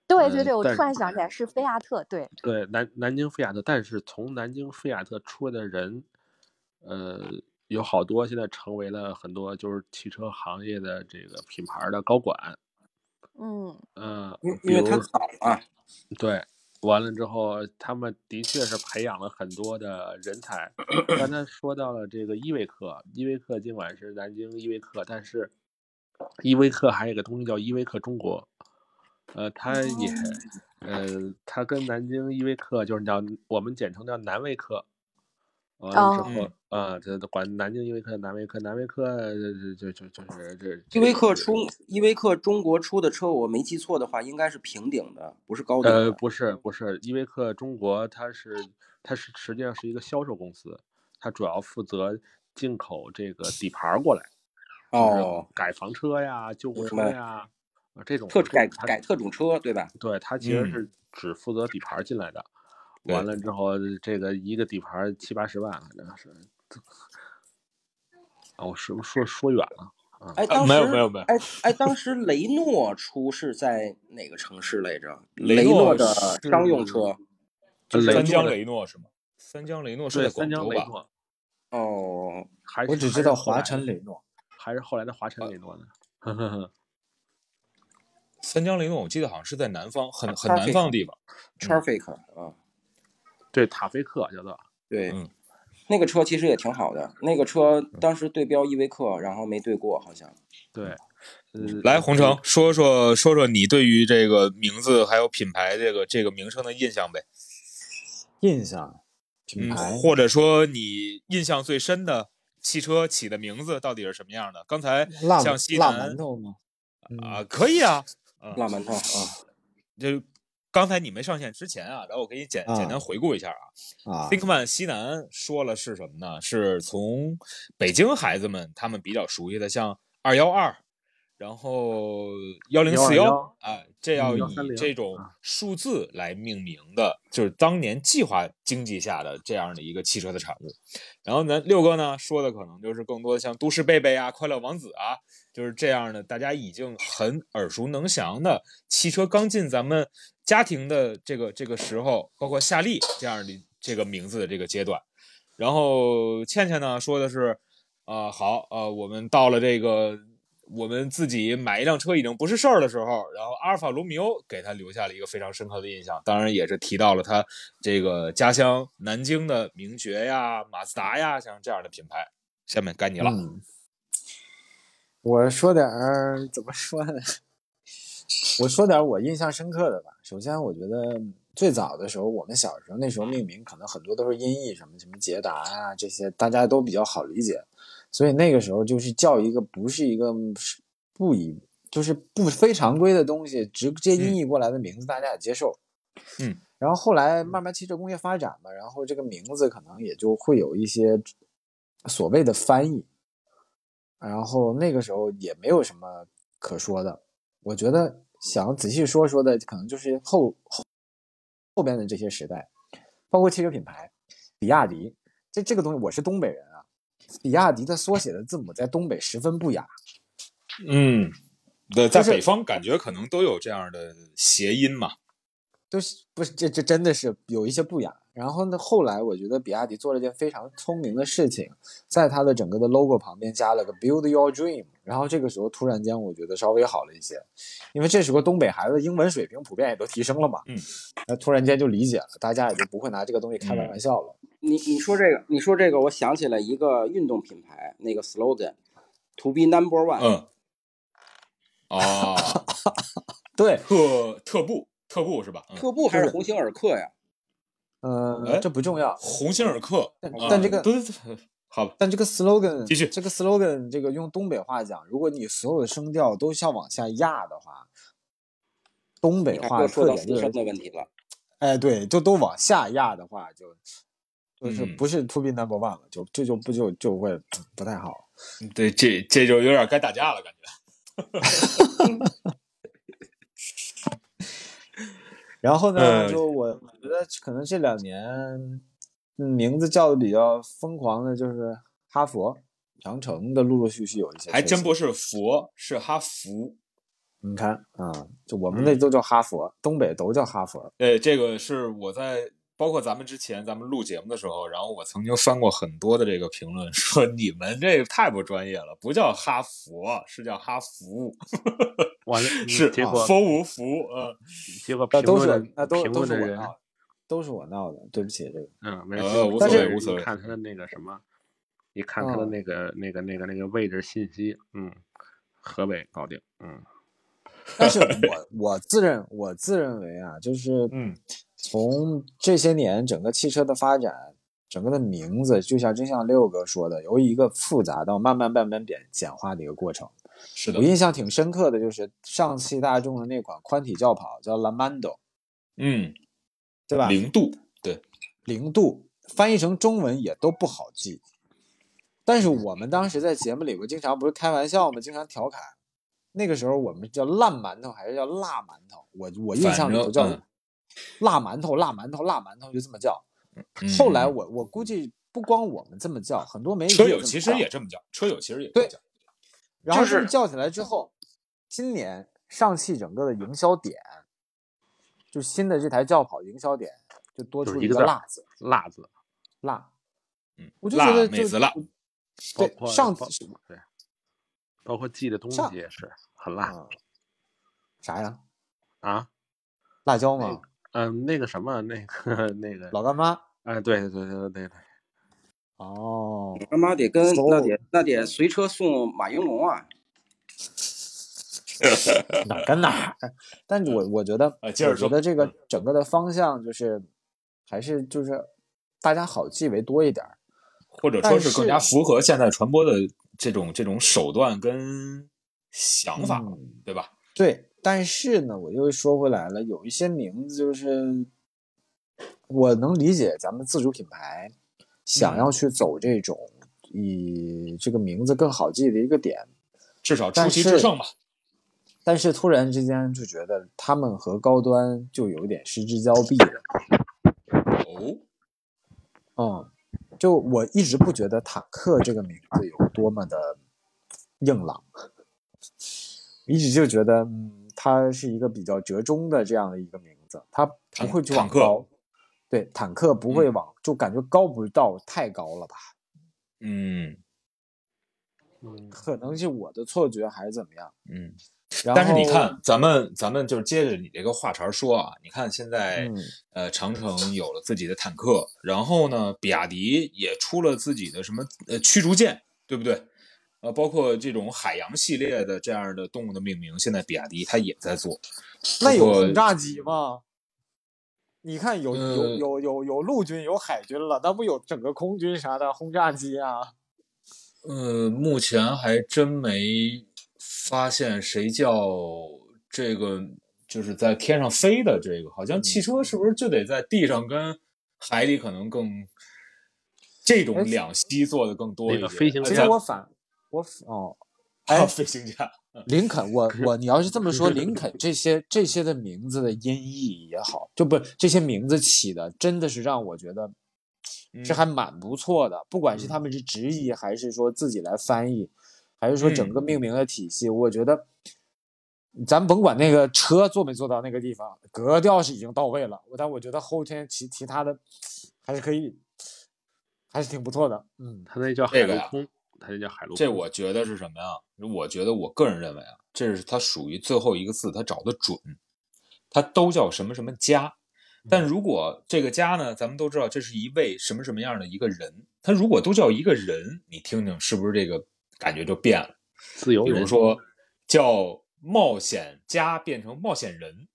S3: 呃
S4: 对对对，我
S3: 但
S4: 突然想起来是菲亚特，对，
S3: 对南南京菲亚特，但是从南京菲亚特出来的人，呃，有好多现在成为了很多就是汽车行业的这个品牌的高管，
S4: 嗯，
S3: 嗯，
S2: 因
S3: 比如
S2: 因为他早啊，
S3: 对，完了之后，他们的确是培养了很多的人才。刚才说到了这个依维柯，依维柯尽管是南京依维柯，但是依维柯还有一个东西叫依维柯中国，呃，它也，呃，它跟南京依维柯就是叫我们简称叫南维柯，完了之
S4: 哦
S3: 后啊，这都管南京依维柯、南维柯、南维柯，这这就就就是这
S2: 依维柯出依维柯中国出的车，我没记错的话，应该是平顶的，不是高顶的。
S3: 呃，不是不是，依维柯中国它是它是实际上是一个销售公司，它主要负责进口这个底盘过来，就是
S2: 哦，
S3: 改房车呀、救护车呀，啊这种
S2: 特改改特种车对吧？
S3: 对，它其实
S1: 嗯
S3: 是只负责底盘进来的，
S1: 对
S3: 完了之后这个一个底盘七八十万，反正是。啊，我是不是说说远了？
S2: 哎，
S1: 呃
S2: 当时
S1: 没有没有没有
S2: 哎哎，当时雷诺出是在哪个城市来着？
S1: 雷
S2: 雷诺
S1: 诺
S2: 的商用车。
S3: 就是
S1: 三江
S3: 雷诺
S1: 是吗？三江雷诺是，在广州吧？
S3: 江雷诺，
S2: 哦，
S3: 还是
S5: 我只知道华晨雷诺。
S3: 还是后来的华晨雷诺呢。呵呵呵，
S1: 三江雷诺我记得好像是在南方，很很南方的地方。
S2: Traffic 啊，
S3: 对，塔菲克叫做。
S2: 对
S1: 嗯，
S2: 那个车其实也挺好的。那个车当时对标依维柯，然后没对过，好像。
S3: 对，呃，
S1: 来，洪城说说说说你对于这个名字还有品牌这个这个名称的印象呗？
S5: 印象品
S1: 嗯，，或者说你印象最深的汽车起的名字到底是什么样的？刚才像西
S5: 辣
S1: 南
S5: 馒头吗？嗯
S1: 啊，可以啊，嗯，
S2: 辣馒头啊，
S1: 就刚才你没上线之前啊，然后我给你简简单
S5: 啊
S1: 回顾一下啊。
S5: 啊
S1: ，Thinkman 西南说了是什么呢？是从北京孩子们他们比较熟悉的，像二幺二，然后幺零四幺
S3: 121
S1: 啊，这要
S3: 嗯
S1: 以这种
S3: 啊
S1: 数字来命名的，就是当年计划经济下的这样的一个汽车的产物。然后咱，六哥呢说的可能就是更多的像都市贝贝啊、快乐王子啊，就是这样的大家已经很耳熟能详的汽车刚进咱们家庭的这个这个时候，包括夏利这样的这个名字的这个阶段。然后倩倩呢说的是，啊、好，呃，我们到了这个我们自己买一辆车已经不是事儿的时候，然后阿尔法罗密欧给他留下了一个非常深刻的印象，当然也是提到了他这个家乡南京的名爵呀、马自达呀，像这样的品牌。下面该你了，
S5: 我说点儿怎么说呢？我说点儿我印象深刻的吧。首先，我觉得最早的时候，我们小时候那时候命名可能很多都是音译，什么什么捷达啊这些，大家都比较好理解。所以那个时候就是叫一个不是一个不以就是不非常规的东西，直接音译过来的名字，大家也接受。
S1: 嗯。
S5: 然后后来慢慢汽车工业发展嘛，然后这个名字可能也就会有一些所谓的翻译。然后那个时候也没有什么可说的，我觉得想仔细说说的，可能就是后后后边的这些时代，包括汽车品牌，比亚迪，这这个东西我是东北人啊，比亚迪的缩写的字母在东北十分不雅，
S1: 嗯，对，在北方感觉可能都有这样的谐音嘛。
S5: 都是不是这这真的是有一些不雅。然后呢，后来我觉得比亚迪做了一件非常聪明的事情，在它的整个的 logo 旁边加了个 Build Your Dream，然后这个时候突然间我觉得稍微好了一些，因为这时候东北孩子英文水平普遍也都提升了嘛，
S1: 嗯，
S5: 那突然间就理解了，大家也就不会拿这个东西开玩笑了。
S2: 你你说这个，你说这个，我想起来一个运动品牌那个 slogan，to be number one。
S1: 嗯，啊，
S5: 对，
S1: 特特步，特步是吧？嗯
S2: 特步还是鸿星尔克呀？
S5: 呃
S1: 哎，
S5: 这不重要，
S1: 鸿星尔克，
S5: 但
S1: 啊
S5: 但这个
S1: 对对对，好吧，
S5: 但这个 slogan
S1: 继续
S5: 这个 slogan 这个用东北话讲，如果你所有的声调都像往下压的话，东北话特点就是
S2: 的问题了。
S5: 哎，对，就都往下压的话，就就是
S1: 嗯
S5: 不是 to be number one 了，就这就不就就会不太好。
S1: 对，这这就有点该打架了，感觉。
S5: 然后呢，
S1: 呃
S5: 就我觉得可能这两年嗯名字叫的比较疯狂的就是哈佛、长城的陆陆续续有一些，
S1: 还真不。是佛，是哈佛。
S5: 你看啊，就我
S1: 嗯
S5: 们那都叫哈佛，东北都叫哈佛。
S1: 对，这个是我在包括咱们之前咱们录节目的时候，然后我曾经翻过很多的这个评论，说你们这个太不专业了，不叫哈佛，是叫哈福，
S3: 完了，
S1: 是佛无福，呃
S3: 结果评
S5: 那都是那都
S3: 评
S5: 都
S3: 论的人，
S5: 是我闹的，都是我闹的，对不起这个。
S3: 嗯，没
S1: 呃
S3: 事，
S1: 无
S5: 所谓
S1: 无所谓
S3: 看他的那个什么，你看他的
S5: 嗯
S3: 那个那个那个那个位置信息，嗯，河北搞定，嗯，
S5: 但是我我自认我自认为啊，就是
S1: 嗯
S5: 从这些年整个汽车的发展，整个的名字就像真像六哥说的，由一个复杂到慢慢慢慢简简化的一个过程。
S1: 是的
S5: 我，印象挺深刻的就是上汽大众的那款宽体轿跑叫 Lamando，
S1: 嗯，
S5: 对吧？
S1: 零度，对，
S5: 零度翻译成中文也都不好记。但是我们当时在节目里，我经常不是开玩笑吗？经常调侃，那个时候我们叫烂馒头还是叫辣馒头？我我印象里头叫辣馒头、辣馒头、辣馒头，就这么叫。
S1: 嗯
S5: 后来我我估计不光我们这么叫，很多媒体
S1: 车友其实
S5: 也这么叫
S1: 车友其实也这
S5: 对
S1: 么叫，
S5: 然后
S2: 是
S5: 这么叫起来之后，今年上汽整个的营销点，就新的这台轿跑营销点就多出
S3: 一个
S5: 辣字，
S3: 辣字，
S5: 辣。
S1: 嗯
S5: 我就觉得就
S1: 妹子辣
S5: 对上
S3: 包对，包括寄的东西
S5: 上
S3: 也是很辣
S5: 嗯啥呀？
S3: 啊。
S5: 辣椒吗？
S3: 嗯，那个什么，那个 那个，
S5: 老干妈。
S3: 哎，对对对对对对，
S5: 哦，
S2: 干妈得跟那得那得随车送马应龙啊！
S5: 哪儿跟哪儿？但是我我觉得，我觉得这个整个的方向就是，还是就是大家好记为多一点。
S1: 或者说是更加符合现在传播的这种这种手段跟想法，
S5: 嗯
S1: 对吧？
S5: 对，但是呢，我又说回来了，有一些名字就是我能理解咱们自主品牌想要去走这种以这个名字更好记的一个点，
S1: 至少出奇制胜吧。
S5: 但是突然之间就觉得他们和高端就有点失之交臂了。
S1: 哦，
S5: 嗯，就我一直不觉得坦克这个名字有多么的硬朗，一直就觉得嗯，它是一个比较折中的这样的一个名字，它不会去往高，对，坦克不会往，就感觉高不到太高了吧？
S1: 嗯
S3: 嗯，
S5: 可能是我的错觉还是怎么样？
S1: 嗯。但是你看，咱们咱们就是接着你这个话茬说啊，你看现在、
S5: 嗯
S1: 呃长城有了自己的坦克，然后呢，比亚迪也出了自己的什么呃驱逐舰，对不对？呃，包括这种海洋系列的这样的动物的命名，现在比亚迪它也在做。
S5: 那有轰炸机吗？你看有有
S1: 呃
S5: 有有有陆军有海军了，那不有整个空军啥的轰炸机啊？
S1: 呃，目前还真没发现谁叫这个，就是在天上飞的这个，好像汽车是不是就得在地上跟海里可能更这种
S5: 哎
S1: 两栖做的更多一点。
S3: 那个飞行
S1: 呃
S5: 其实我反我哦，
S1: 啊，
S5: 哎，
S1: 飞行家，
S5: 林肯，我我你要是这么说，林肯这些这些的名字的音译也好，就不是这些名字起的，真的是让我觉得是
S1: 嗯
S5: 还蛮不错的。不管是他们是直译，还是说自己来翻译，还是说整个命名的体系，我觉得咱甭管那个车做没做到那个地方，格调是已经到位了。我但我觉得后天其其他的还是可以，还是挺不错的。嗯，
S3: 他那叫海
S1: 这个呀
S3: 陆空，他就叫海陆。
S1: 这我觉得是什么呀？我觉得我个人认为啊，这是它属于最后一个字，它找的准，它都叫什么什么家。但如果这个家呢，咱们都知道这是一位什么什么样的一个人，他如果都叫一个人，你听听是不是这个感觉就变了？
S3: 自由人
S1: 比如说叫冒险家变成冒险人，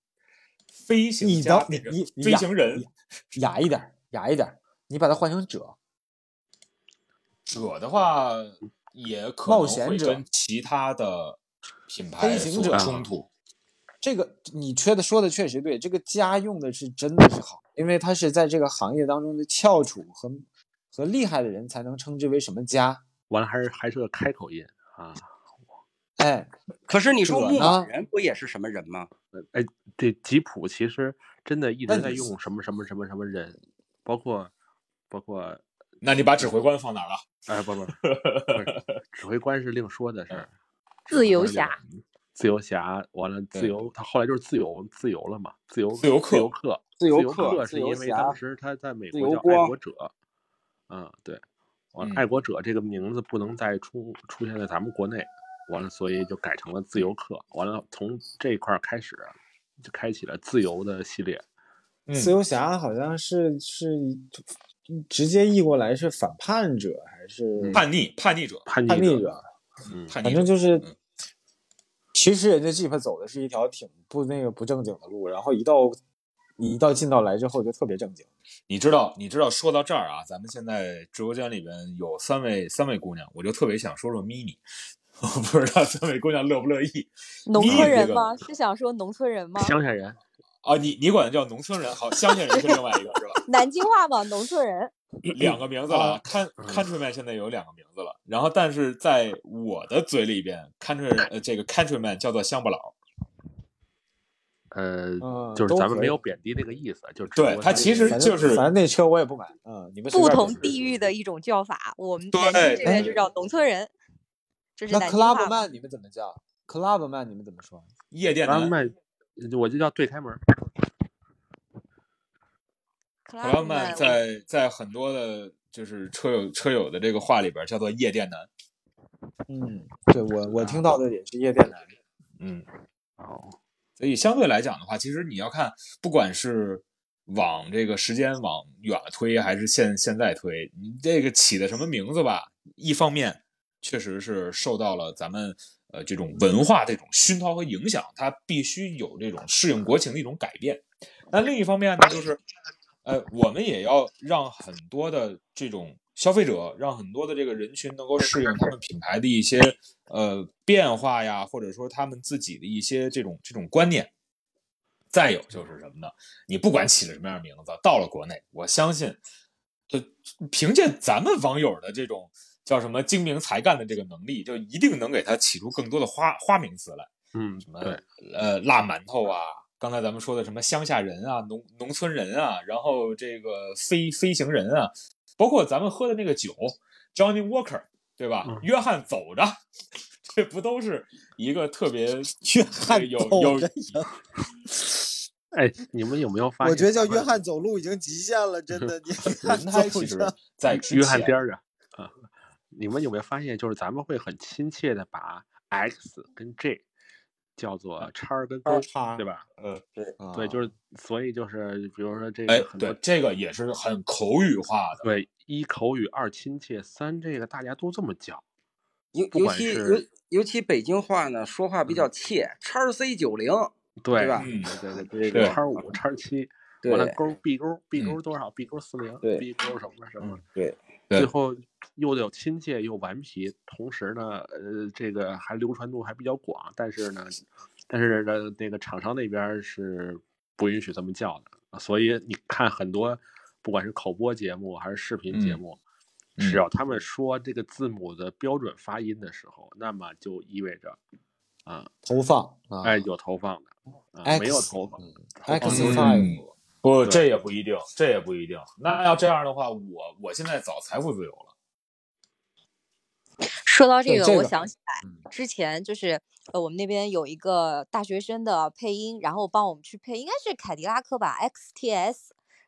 S1: 飞行家
S5: 你
S1: 变成
S5: 你你
S1: 飞行人，
S5: 雅一点，雅一点，你把它换成者。
S1: 者的话也可能
S5: 冒险者
S1: 会跟其他的品牌
S5: 行者
S1: 冲突。
S5: 这个你缺的说的确实对，这个“家”用的是真的是好，因为它是在这个行业当中的翘楚和和厉害的人才能称之为什么家。
S3: 完了还是还是个开口音啊！
S5: 哎，
S2: 可是你说牧马人不也是什么人吗？
S3: 哎，这吉普其实真的一直在用什么什么什么什么人，包括包括
S1: 那你把指挥官放哪儿了？
S3: 哎不不不是 指挥官是另说的事儿，
S4: 自由侠，
S3: 自由侠完了自由，他后来就是自由自由了嘛，自由
S1: 自由客
S3: 自由客
S2: 自由
S3: 由
S2: 客
S3: 是因为当时他在美国叫爱国者，嗯对，完了
S1: 嗯
S3: 爱国者这个名字不能再出出现在咱们国内，完了所以就改成了自由客，完了从这一块儿开始就开启了自由的系列。
S1: 嗯
S5: 自由侠好像是是直接译过来是反叛者还是
S1: 叛逆叛逆者，
S3: 叛逆者，嗯，
S1: 叛逆者
S5: 反正就是
S1: 嗯，
S5: 其实人家 Jeep 走的是一条挺不那个不正经的路，然后一到你一到进到来之后就特别正经。
S1: 你知道，你知道，说到这儿啊，咱们现在直播间里边有三位三位姑娘，我就特别想说说 mini，，我不知道三位姑娘乐不乐意。
S4: 农村人吗？是想说农村人吗？
S3: 乡下人，
S1: 啊，你你管它叫农村人，好，乡下人是另外一个，是吧？
S4: 南京话嘛，农村人。
S1: 两个名字了 Countryman 现在有两个名字了，然后但是在我的嘴里边，Country 呃这个 Countryman 叫做乡巴佬，
S3: 呃，
S5: 嗯，
S3: 就是咱们没有贬低那个意思，就是
S1: 对
S3: 过它
S1: 它其实就是
S5: 反正那车我也不买，嗯，你们
S4: 不同地域的一种叫法，我们
S1: 对
S4: 南京这边
S5: 哎
S4: 就叫农村人，这是
S5: 那
S4: 南京话
S5: Club
S4: 嘛。
S5: Man 你们怎么叫？Club Man 你们怎么说？
S1: 夜店男
S3: 咱们我就叫对开门儿。
S1: Clubman
S4: Clubman，
S1: 在在很多的就是车友车友的这个话里边叫做夜店男，
S5: 嗯，对我我听到的也是夜店男。
S1: 嗯。
S3: 哦，
S1: 所以相对来讲的话，其实你要看，不管是往这个时间往远了推，还是现现在推，你这个起的什么名字吧，一方面确实是受到了咱们呃这种文化这种熏陶和影响，它必须有这种适应国情的一种改变。那另一方面呢，就是呃，我们也要让很多的这种消费者，让很多的这个人群能够适应他们品牌的一些呃变化呀，或者说他们自己的一些这种这种观念。再有就是什么呢？你不管起了什么样的名字，到了国内，我相信，就凭借咱们网友的这种叫什么精明才干的这个能力，就一定能给他起出更多的花花名词来。
S3: 嗯，
S1: 什么
S3: 对，
S1: 呃辣馒头啊，刚才咱们说的什么乡下人啊、农农村人啊，然后这个飞飞行人啊，包括咱们喝的那个酒，Johnny Walker，对吧？
S3: 嗯
S1: 约翰走着，这不都是一个特别
S6: 约翰
S1: 有
S6: 走
S1: 有
S6: 着
S3: 哎，你们有没有发现？
S6: 我觉得叫约翰走路已经极限了，真的。你
S1: 轮胎其实在之
S3: 约翰
S1: 前
S3: 颠儿啊啊！你们有没有发现，就是咱们会很亲切的把 X 跟 J 叫做叉儿跟勾，
S6: 叉
S3: 对吧？
S1: 嗯，
S3: 对，
S5: 对
S3: 就是所以就是比如说这
S1: 哎
S3: 个，很多
S1: 对，这个也是很口语化的。
S3: 对一口语，二亲切，三这个大家都这么叫。
S2: 尤尤其尤尤其北京话呢，说话比较切，叉 C 九零，
S3: 对
S2: 吧
S1: 嗯
S3: 对对对，这
S1: 对
S3: 个叉五、叉七，完了勾 B 勾 B
S1: 嗯
S3: 勾多少？B 勾四零，B 勾什么什么，
S2: 对
S3: 最后又有亲切又顽皮，同时呢，呃，这个还流传度还比较广，但是呢，但是呢，那个厂商那边是不允许这么叫的，所以你看很多，不管是口播节目还是视频节
S1: 嗯
S3: 目，
S1: 嗯
S3: 只要他们说这个字母的标准发音的时候，那么就意味着，啊、
S5: 投放啊，
S3: 哎，有投放的，啊、没有投放
S5: 嗯
S3: 投放
S5: X
S3: 就是
S5: Five
S1: 不，这也不一定，这也不一定。那要这样的话，我我现在早财富自由了。
S4: 说到这个，我
S5: 对这个
S4: 想起来
S5: 嗯。
S4: 之前就是呃，我们那边有一个大学生的配音，然后帮我们去配，应该是凯迪拉克吧，XTS，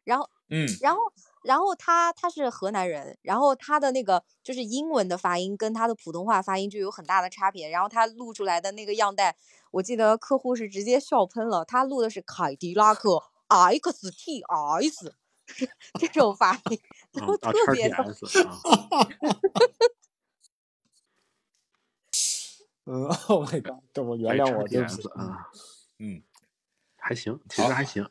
S4: 然后
S1: 嗯，
S4: 然后然后他他是河南人，然后他的那个就是英文的发音跟他的普通话发音就有很大的差别，然后他录出来的那个样带，我记得客户是直接笑喷了，他录的是凯迪拉克 XTS 这种发音，然后特别的
S5: 嗯，Oh my god，这我原谅我，对不起
S3: 啊，
S1: 嗯，
S3: 还行，其实还行。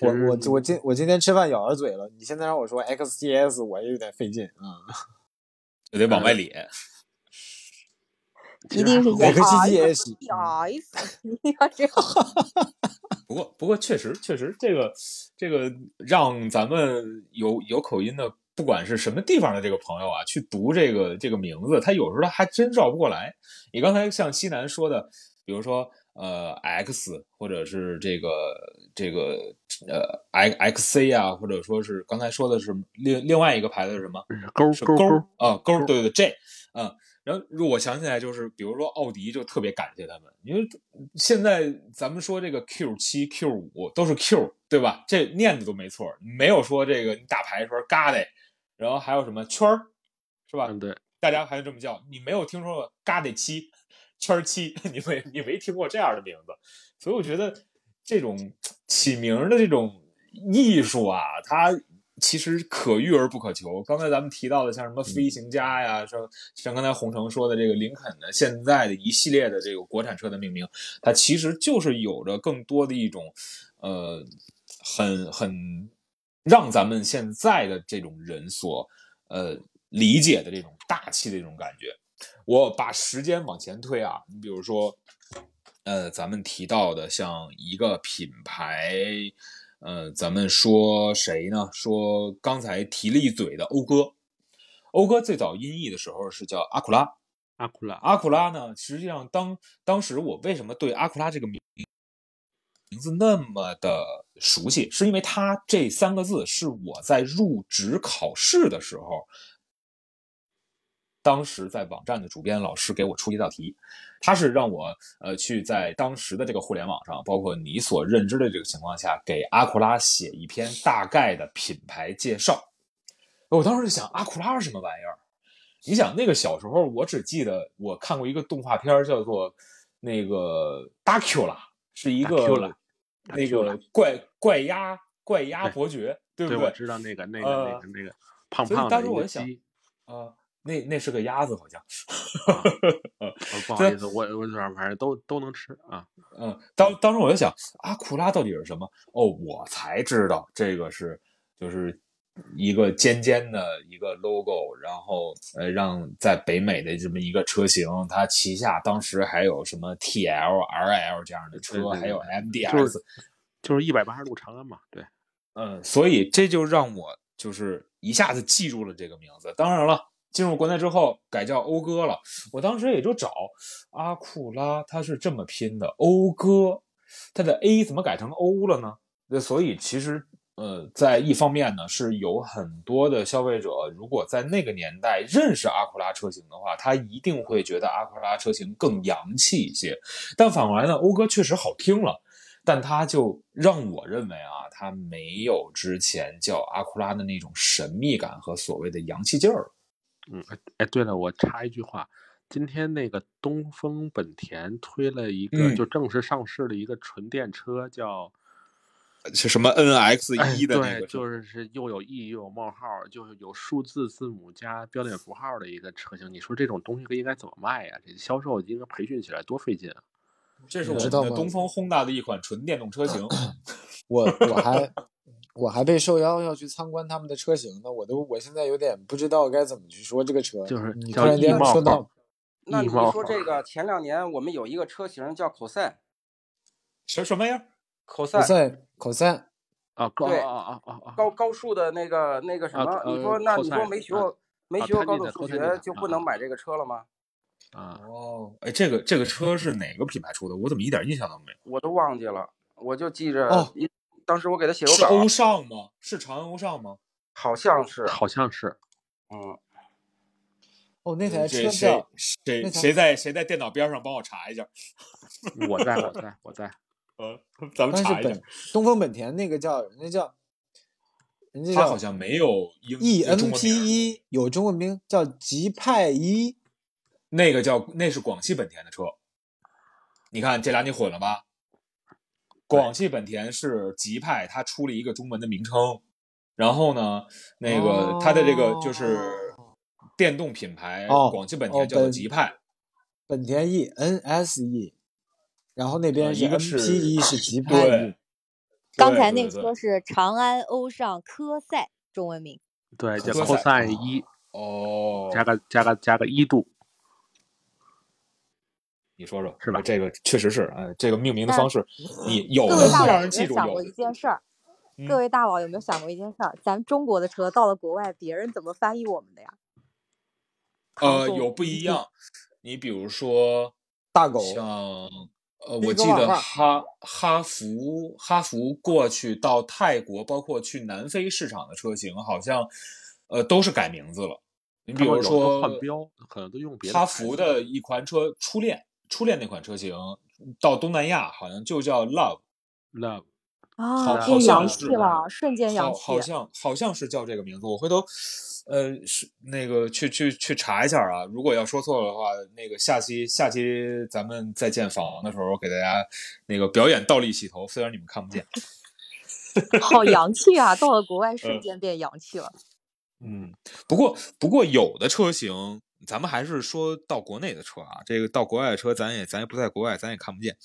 S5: 我我我今我今天吃饭咬着嘴了，你现在让我说 XGS，我也有点费劲啊。
S1: 就得往外咧。
S4: 一定是样。
S1: 不过，不过确实，确实，这个这个让咱们有有口音的，不管是什么地方的这个朋友啊，去读这个这个名字，他有时候他还真绕不过来。你刚才像西南说的，比如说呃 X，或者是这个这个呃 X XC 啊，或者说是刚才说的是另另外一个牌子是什么？
S3: 勾勾
S1: 啊勾，对对对 J 啊。然后我想起来，就是比如说奥迪就特别感谢他们，因为现在咱们说这个 Q 七、Q 五都是 Q，对吧？这念的都没错，没有说这个你打牌的时候嘎的，然后还有什么圈儿，是吧？
S3: 嗯，对，
S1: 大家还是这么叫，你没有听说过嘎的七、圈儿七，你没你没听过这样的名字，所以我觉得这种起名的这种艺术啊，它其实可遇而不可求。刚才咱们提到的像什么飞行家呀，像像刚才洪城说的这个林肯的现在的一系列的这个国产车的命名，它其实就是有着更多的一种呃很很让咱们现在的这种人所呃理解的这种大气的这种感觉。我把时间往前推啊，你比如说，呃，咱们提到的像一个品牌，呃，咱们说谁呢？说刚才提了一嘴的讴歌，讴歌最早音译的时候是叫阿库拉，
S3: 阿库拉，
S1: 阿库拉呢，实际上当当时我为什么对阿库拉这个名名字那么的熟悉，是因为它这三个字是我在入职考试的时候，当时在网站的主编老师给我出一道题，他是让我呃去在当时的这个互联网上，包括你所认知的这个情况下，给阿库拉写一篇大概的品牌介绍。我当时就想，阿库拉是什么玩意儿？你想那个小时候，我只记得我看过一个动画片叫做那个 Dracula，是一个那个怪怪鸭怪鸭伯爵，对不
S3: 对，
S1: 对？
S3: 我知道那个那个
S1: 呃
S3: 那个那个胖
S1: 当时我就想
S3: 鸡，
S1: 啊、那那是个鸭子，好像。
S3: 呃不好意思，我我反正都都能吃啊。
S1: 嗯，当当时我就想，阿库拉到底是什么？哦，我才知道这个是就是一个尖尖的一个 logo，然后呃，让在北美的这么一个车型，它旗下当时还有什么 TL、RL 这样的车，
S3: 对对
S1: 还有 MDS，
S3: 就是就是一百八十度长安嘛，对，
S1: 嗯，所以这就让我就是一下子记住了这个名字。当然了，进入国内之后改叫讴歌了，我当时也就找阿库拉，它是这么拼的，讴歌，它的 A 怎么改成 O 了呢？那所以其实呃，在一方面呢，是有很多的消费者，如果在那个年代认识阿库拉车型的话，他一定会觉得阿库拉车型更洋气一些。但反过来呢，讴歌确实好听了。但它就让我认为啊，它没有之前叫阿库拉的那种神秘感和所谓的洋气劲儿。
S3: 嗯，哎哎，对了，我插一句话，今天那个东风本田推了一个
S1: 嗯
S3: 就正式上市的一个纯电车，叫
S1: 是什么 NX
S3: 哎
S1: 一的那
S3: 对，
S1: 个？
S3: 就是是又有 E 又有冒号，就是有数字字母加标点符号的一个车型。你说这种东西应该怎么卖呀？这销售应该培训起来多费劲啊！
S1: 这是我
S5: 知道吗
S1: 们的东风轰大的一款纯电动车型。
S5: 我我还我还被受邀要去参观他们的车型呢，我都我现在有点不知道该怎么去说这个车。
S3: 就是
S5: 你突然间说到
S2: 那你说这个，前两年我们有一个车型叫口赛，
S1: 什什么呀？
S2: 口塞
S5: 口塞口塞，
S3: 啊，高
S2: 对
S3: 啊啊啊啊！
S2: 高高数的那个那个什
S3: 啊
S2: 么，你
S3: 呃
S2: 说那你说没学
S3: 啊
S2: 过没
S3: 啊
S2: 学过高等数学就不
S3: 啊
S2: 能买这个车了吗？
S3: 啊，
S1: 哦，哎，这个这个车是哪个品牌出的？我怎么一点印象都没有？
S2: 我都忘记了，我就记着
S5: 哦
S2: 一，当时我给他写过稿，
S1: 是欧尚吗？是长安欧尚吗？
S2: 好像是，
S3: 好像是
S2: 嗯，
S5: 哦，那台车
S1: 这谁谁谁在谁在电脑边上帮我查一下？
S3: 我在我在我在，
S1: 呃，咱们查一下
S5: 本。东风本田那个叫人家叫人家
S1: 好像没有英
S5: E
S1: 中
S5: N
S1: 文
S5: P
S1: 名
S5: 一有中文名叫吉派一，
S1: 那个叫那是广汽本田的车，你看这俩你混了吧？广汽本田是吉派，它出了一个中文的名称，然后呢，那个它的这个就是电动品牌，
S5: 哦
S1: 广汽本
S5: 哦
S1: 田叫做
S5: 本
S1: 吉派，
S5: 本田 E N S E，然后那边
S1: 一个是
S5: P 一是 吉派
S1: 对
S5: E，
S4: 刚才那车是长安欧尚科赛中文名。
S3: 对，叫
S1: 科
S3: cos
S1: 赛
S3: 一
S1: 哦，
S3: 加个加个加个一度，
S1: 你说说
S3: 是吧
S1: 这个确实是，哎，这个命名的方式，你有
S4: 各
S1: 的会
S4: 位大佬有没
S1: 让人记住，
S4: 有想过一件事儿？
S1: 嗯
S4: 各位大佬有没有想过一件事儿？咱中国的车到了国外，别人怎么翻译我们的呀？
S1: 呃，有不一样。你比如说，
S5: 大狗
S1: 像呃，我记得哈哈弗哈弗过去到泰国，包括去南非市场的车型，好像呃都是改名字了。你比如说
S3: 换标，可能都用别的
S1: 哈弗的一款车初恋，初恋那款车型到东南亚好像就叫
S3: Love，love
S4: 啊，
S1: 好
S4: 变洋气了，瞬间洋
S1: 好
S4: 气。
S1: 好像好像是叫这个名字，我回头呃是那个去去去查一下啊。如果要说错了的话，那个下期下期咱们再见访王的时候，给大家那个表演倒立洗头，虽然你们看不见。
S4: 好洋气啊！到了国外，
S1: 嗯
S4: 瞬间变洋气了。
S1: 嗯，不过不过有的车型，咱们还是说到国内的车啊，这个到国外的车，咱也咱也不在国外，咱也看不见。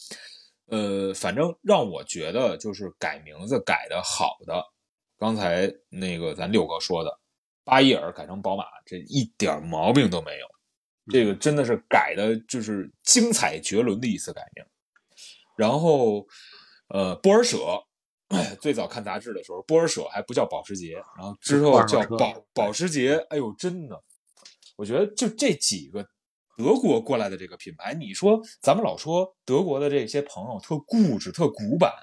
S1: 呃，反正让我觉得就是改名字改的好的，刚才那个咱六哥说的，巴伊尔改成宝马，这一点毛病都没有。这个真的是改的，就是精彩绝伦的一次改名。然后，呃，波尔舍，最早看杂志的时候，波尔舍还不叫保时捷，然后之后叫保保时捷。哎呦，真的，我觉得就这几个德国过来的这个品牌，你说咱们老说德国的这些朋友特固执、特古板，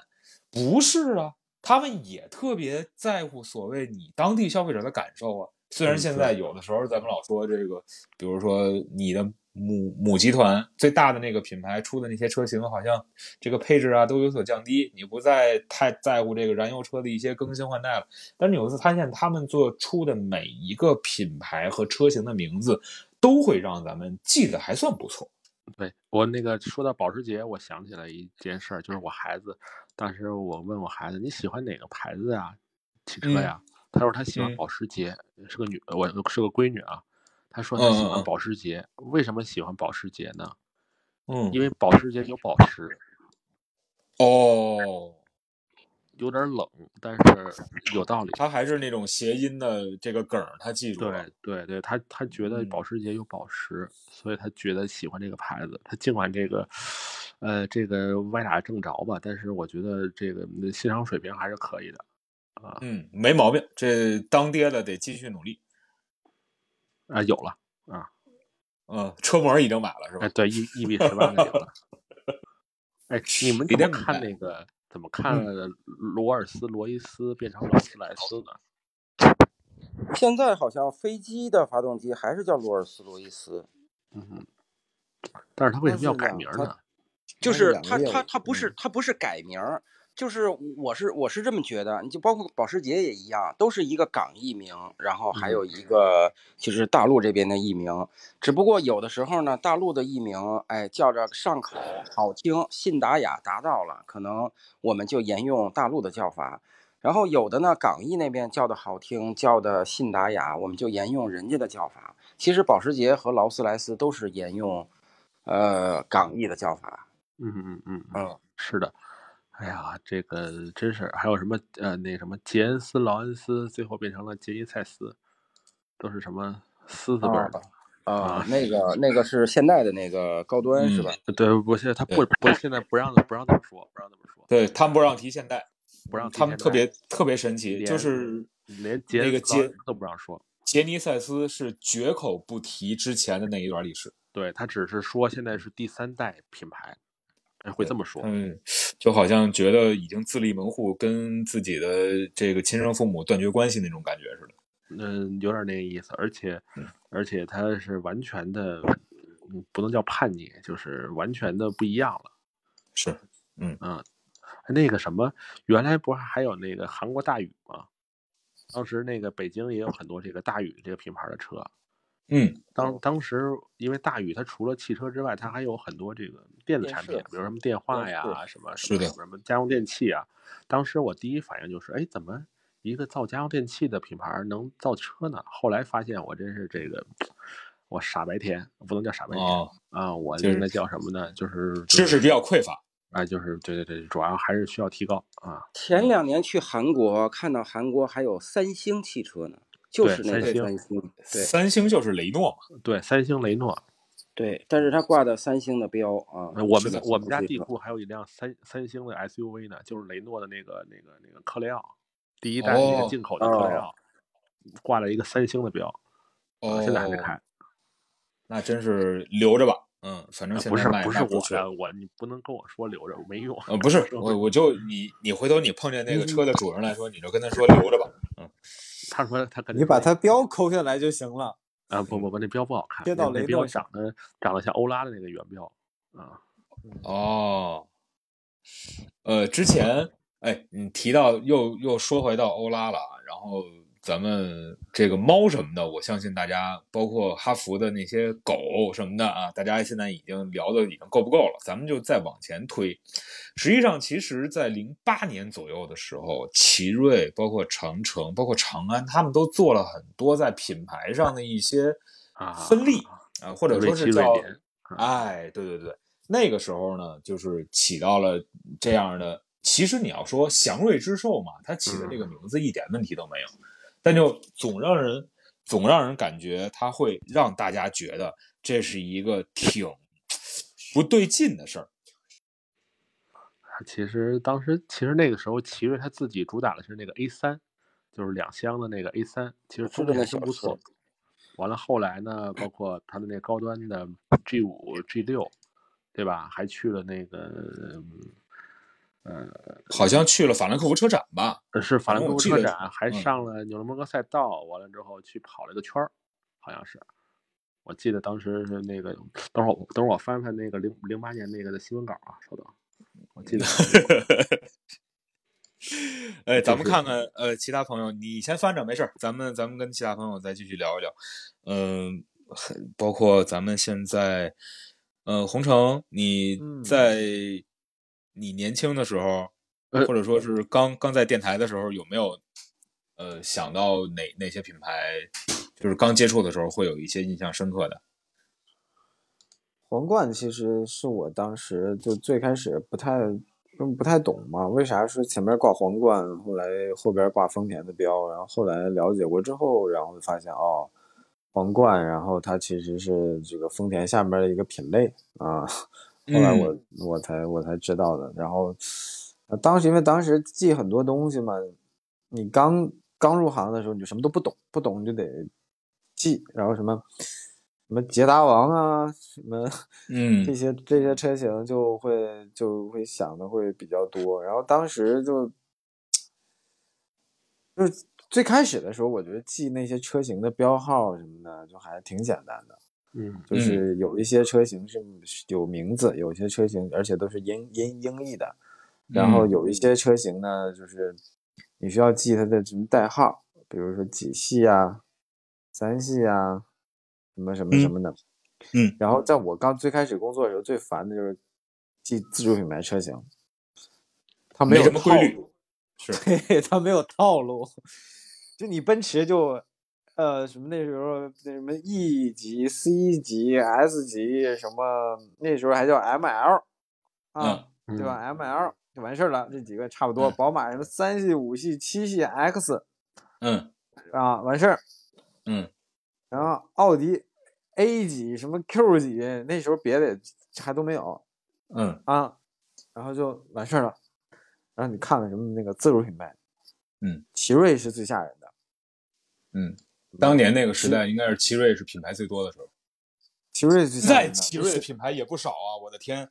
S1: 不是啊，他们也特别在乎所谓你当地消费者的感受啊。虽然现在有的时候咱们老说这个，比如说你的母母集团最大的那个品牌出的那些车型，好像这个配置啊都有所降低，你不再太在乎这个燃油车的一些更新换代了。但是你有一次发现，他们做出的每一个品牌和车型的名字，都会让咱们记得还算不错。
S3: 对我那个说到保时捷，我想起来一件事儿，就是我孩子当时我问我孩子你喜欢哪个牌子啊，汽车呀？他说他喜欢保时捷，是个女，我是个闺女啊。他说他喜欢保时捷，为什么喜欢保时捷呢？
S1: 嗯，
S3: 因为保时捷有宝石。
S1: 哦，
S3: 有点冷，但是有道理。
S1: 他还是那种谐音的这个梗，他记住
S3: 了。对对对，他他觉得保时捷有宝石，所以他觉得喜欢这个牌子。他尽管这个，呃，这个歪打正着吧，但是我觉得这个欣赏水平还是可以的。
S1: 嗯，没毛病。这当爹的得继续努力
S3: 啊！有了啊，
S1: 嗯，车模已经买了是吧？
S3: 哎，对，一一比十万的有了。哎，你们怎么看那个？怎么看罗尔斯罗伊斯变成劳斯莱斯呢？
S2: 现在好像飞机的发动机还是叫罗尔斯罗伊斯。
S3: 嗯，但是他为什么要改名呢？
S2: 就是他他他不是他不是改名。就是我是我是这么觉得，你就包括保时捷也一样，都是一个港译名，然后还有一个就是大陆这边的译名。只不过有的时候呢，大陆的译名，哎，叫着上口好听，信达雅达到了，可能我们就沿用大陆的叫法。然后有的呢，港译那边叫的好听，叫的信达雅，我们就沿用人家的叫法。其实保时捷和劳斯莱斯都是沿用，呃，港译的叫法。
S3: 嗯嗯嗯嗯，是的。哎呀，这个真是还有什么呃，那什么杰恩斯、劳恩斯，最后变成了杰伊塞斯，都是什么斯字辈的
S2: 啊？那个那个是现代的那个高端是吧？
S3: 对，不，现在他不不现在不让不让这么说，不让这么说。
S1: 对他们不让提现代，
S3: 不让
S1: 他们特别特别神奇，就是
S3: 连杰
S1: 那个杰
S3: 都不让说。
S1: 杰尼塞斯是绝口不提之前的那一段历史，
S3: 对他只是说现在是第三代品牌。会这么说，
S1: 嗯，就好像觉得已经自立门户，跟自己的这个亲生父母断绝关系那种感觉似的。
S3: 嗯，有点那个意思，而且，而且他是完全的，不能叫叛逆，就是完全的不一样了。
S1: 是，嗯
S3: 嗯，那个什么，原来不是还有那个韩国大宇吗？当时那个北京也有很多这个大宇这个品牌的车。
S1: 嗯，
S3: 当当时因为大宇它除了汽车之外，它还有很多这个电子产品，比如什么电话呀，什么什么什么家用电器啊。当时我第一反应就是，哎，怎么一个造家用电器的品牌能造车呢？后来发现我真是这个，我傻白甜，不能叫傻白甜啊，我应该叫什么呢？就是
S1: 知识比较匮乏
S3: 啊，就是对对对，主要还是需要提高啊。
S2: 前两年去韩国，看到韩国还有三星汽车呢。就是那个三星，对，
S1: 三星就是雷诺嘛，
S3: 对，三星雷诺，
S2: 对，但是它挂的三星的标啊。
S3: 我们我们家地库还有一辆三三星的 SUV 呢，就是雷诺的那个那个那个克雷奥，第一代那个进口的克雷奥，挂了一个三星的标，
S1: 哦，
S3: 现在还没开，
S1: 那真是留着吧，嗯，反正
S3: 不是不是
S1: 我
S3: 的，我你不能跟我说留着没用，
S1: 呃，不是我我就你你回头你碰见那个车的主人来说，你就跟他说 留着吧，嗯。
S3: 他说他
S5: 你把他标抠下来就行了
S3: 啊！不不不，那标不好看，那标长得长得像欧拉的那个原标啊。
S1: 哦，呃，之前哎，你提到又又说回到欧拉了，然后。咱们这个猫什么的，我相信大家，包括哈佛的那些狗什么的啊，大家现在已经聊的已经够不够了？咱们就再往前推。实际上，其实，在零八年左右的时候，奇瑞、包括长城、包括长安，他们都做了很多在品牌上的一些
S3: 啊
S1: 分立啊，或者说是叫
S3: 瑞
S1: 哎，对对对。那个时候呢，就是起到了这样的。其实你要说祥瑞之寿嘛，它起的这个名字一点问题都没有，但就总让人总让人感觉他会让大家觉得这是一个挺不对劲的事儿。
S3: 其实当时其实那个时候，奇瑞他自己主打的是那个 A 三，就是两厢的那个 A 三，其实风还真不错。完了后来呢，包括他的那高端的 G 五、G 六，对吧？还去了那个，呃，
S1: 好像去了法兰克福车展吧？
S3: 是法兰克福车展，还上了纽伦伯格赛道。完了之后去跑了一个圈儿，好像是。我记得当时是那个，等会儿等会儿我翻翻那个零零八年那个的新闻稿啊，稍等。我记得，
S1: 哎，咱们看看，呃，其他朋友，你先翻着，没事咱们咱们跟其他朋友再继续聊一聊。嗯，包括咱们现在，呃，红城，你在你年轻的时候，或者说是刚刚在电台的时候，有没有呃想到哪哪些品牌，就是刚接触的时候会有一些印象深刻的？
S5: 皇冠其实是我当时就最开始不太不太懂嘛，为啥说前面挂皇冠，后来后边挂丰田的标，然后后来了解过之后，然后发现哦，皇冠，然后它其实是这个丰田下面的一个品类啊，后来我我才我才知道的。然后当时因为当时记很多东西嘛，你刚刚入行的时候你就什么都不懂，不懂就得记，然后什么。什么捷达王啊，什么，
S1: 嗯，
S5: 这些这些车型就会就会想的会比较多。然后当时就就是最开始的时候，我觉得记那些车型的标号什么的就还挺简单的。
S3: 嗯，
S5: 就是有一些车型是有名字，有些车型而且都是音音英译的。然后有一些车型呢，就是你需要记它的什么代号，比如说几系啊，三系啊。什么什么什么的，
S1: 嗯，
S5: 然后在我刚最开始工作的时候，最烦的就是记自主品牌车型，它
S1: 没
S5: 有什么
S1: 规律，是，
S5: 对，它没有套路。就你奔驰就，呃，什么那时候那什么 E 级、C 级、S 级什么，那时候还叫 ML，啊，对吧？ML 就完事儿了，这几个差不多。宝马什么三系、五系、七系 X，
S1: 嗯，
S5: 啊，完事儿，
S1: 嗯。
S5: 然后奥迪 A 级什么 Q 级，那时候别的还都没有，
S1: 嗯
S5: 啊，然后就完事儿了。然后你看看什么那个自主品牌，
S1: 嗯，
S5: 奇瑞是最吓人的，
S1: 嗯，当年那个时代应该是奇瑞是品牌最多的时候。
S5: 奇瑞最吓人的，
S1: 奇瑞的品牌也不少啊，我的天。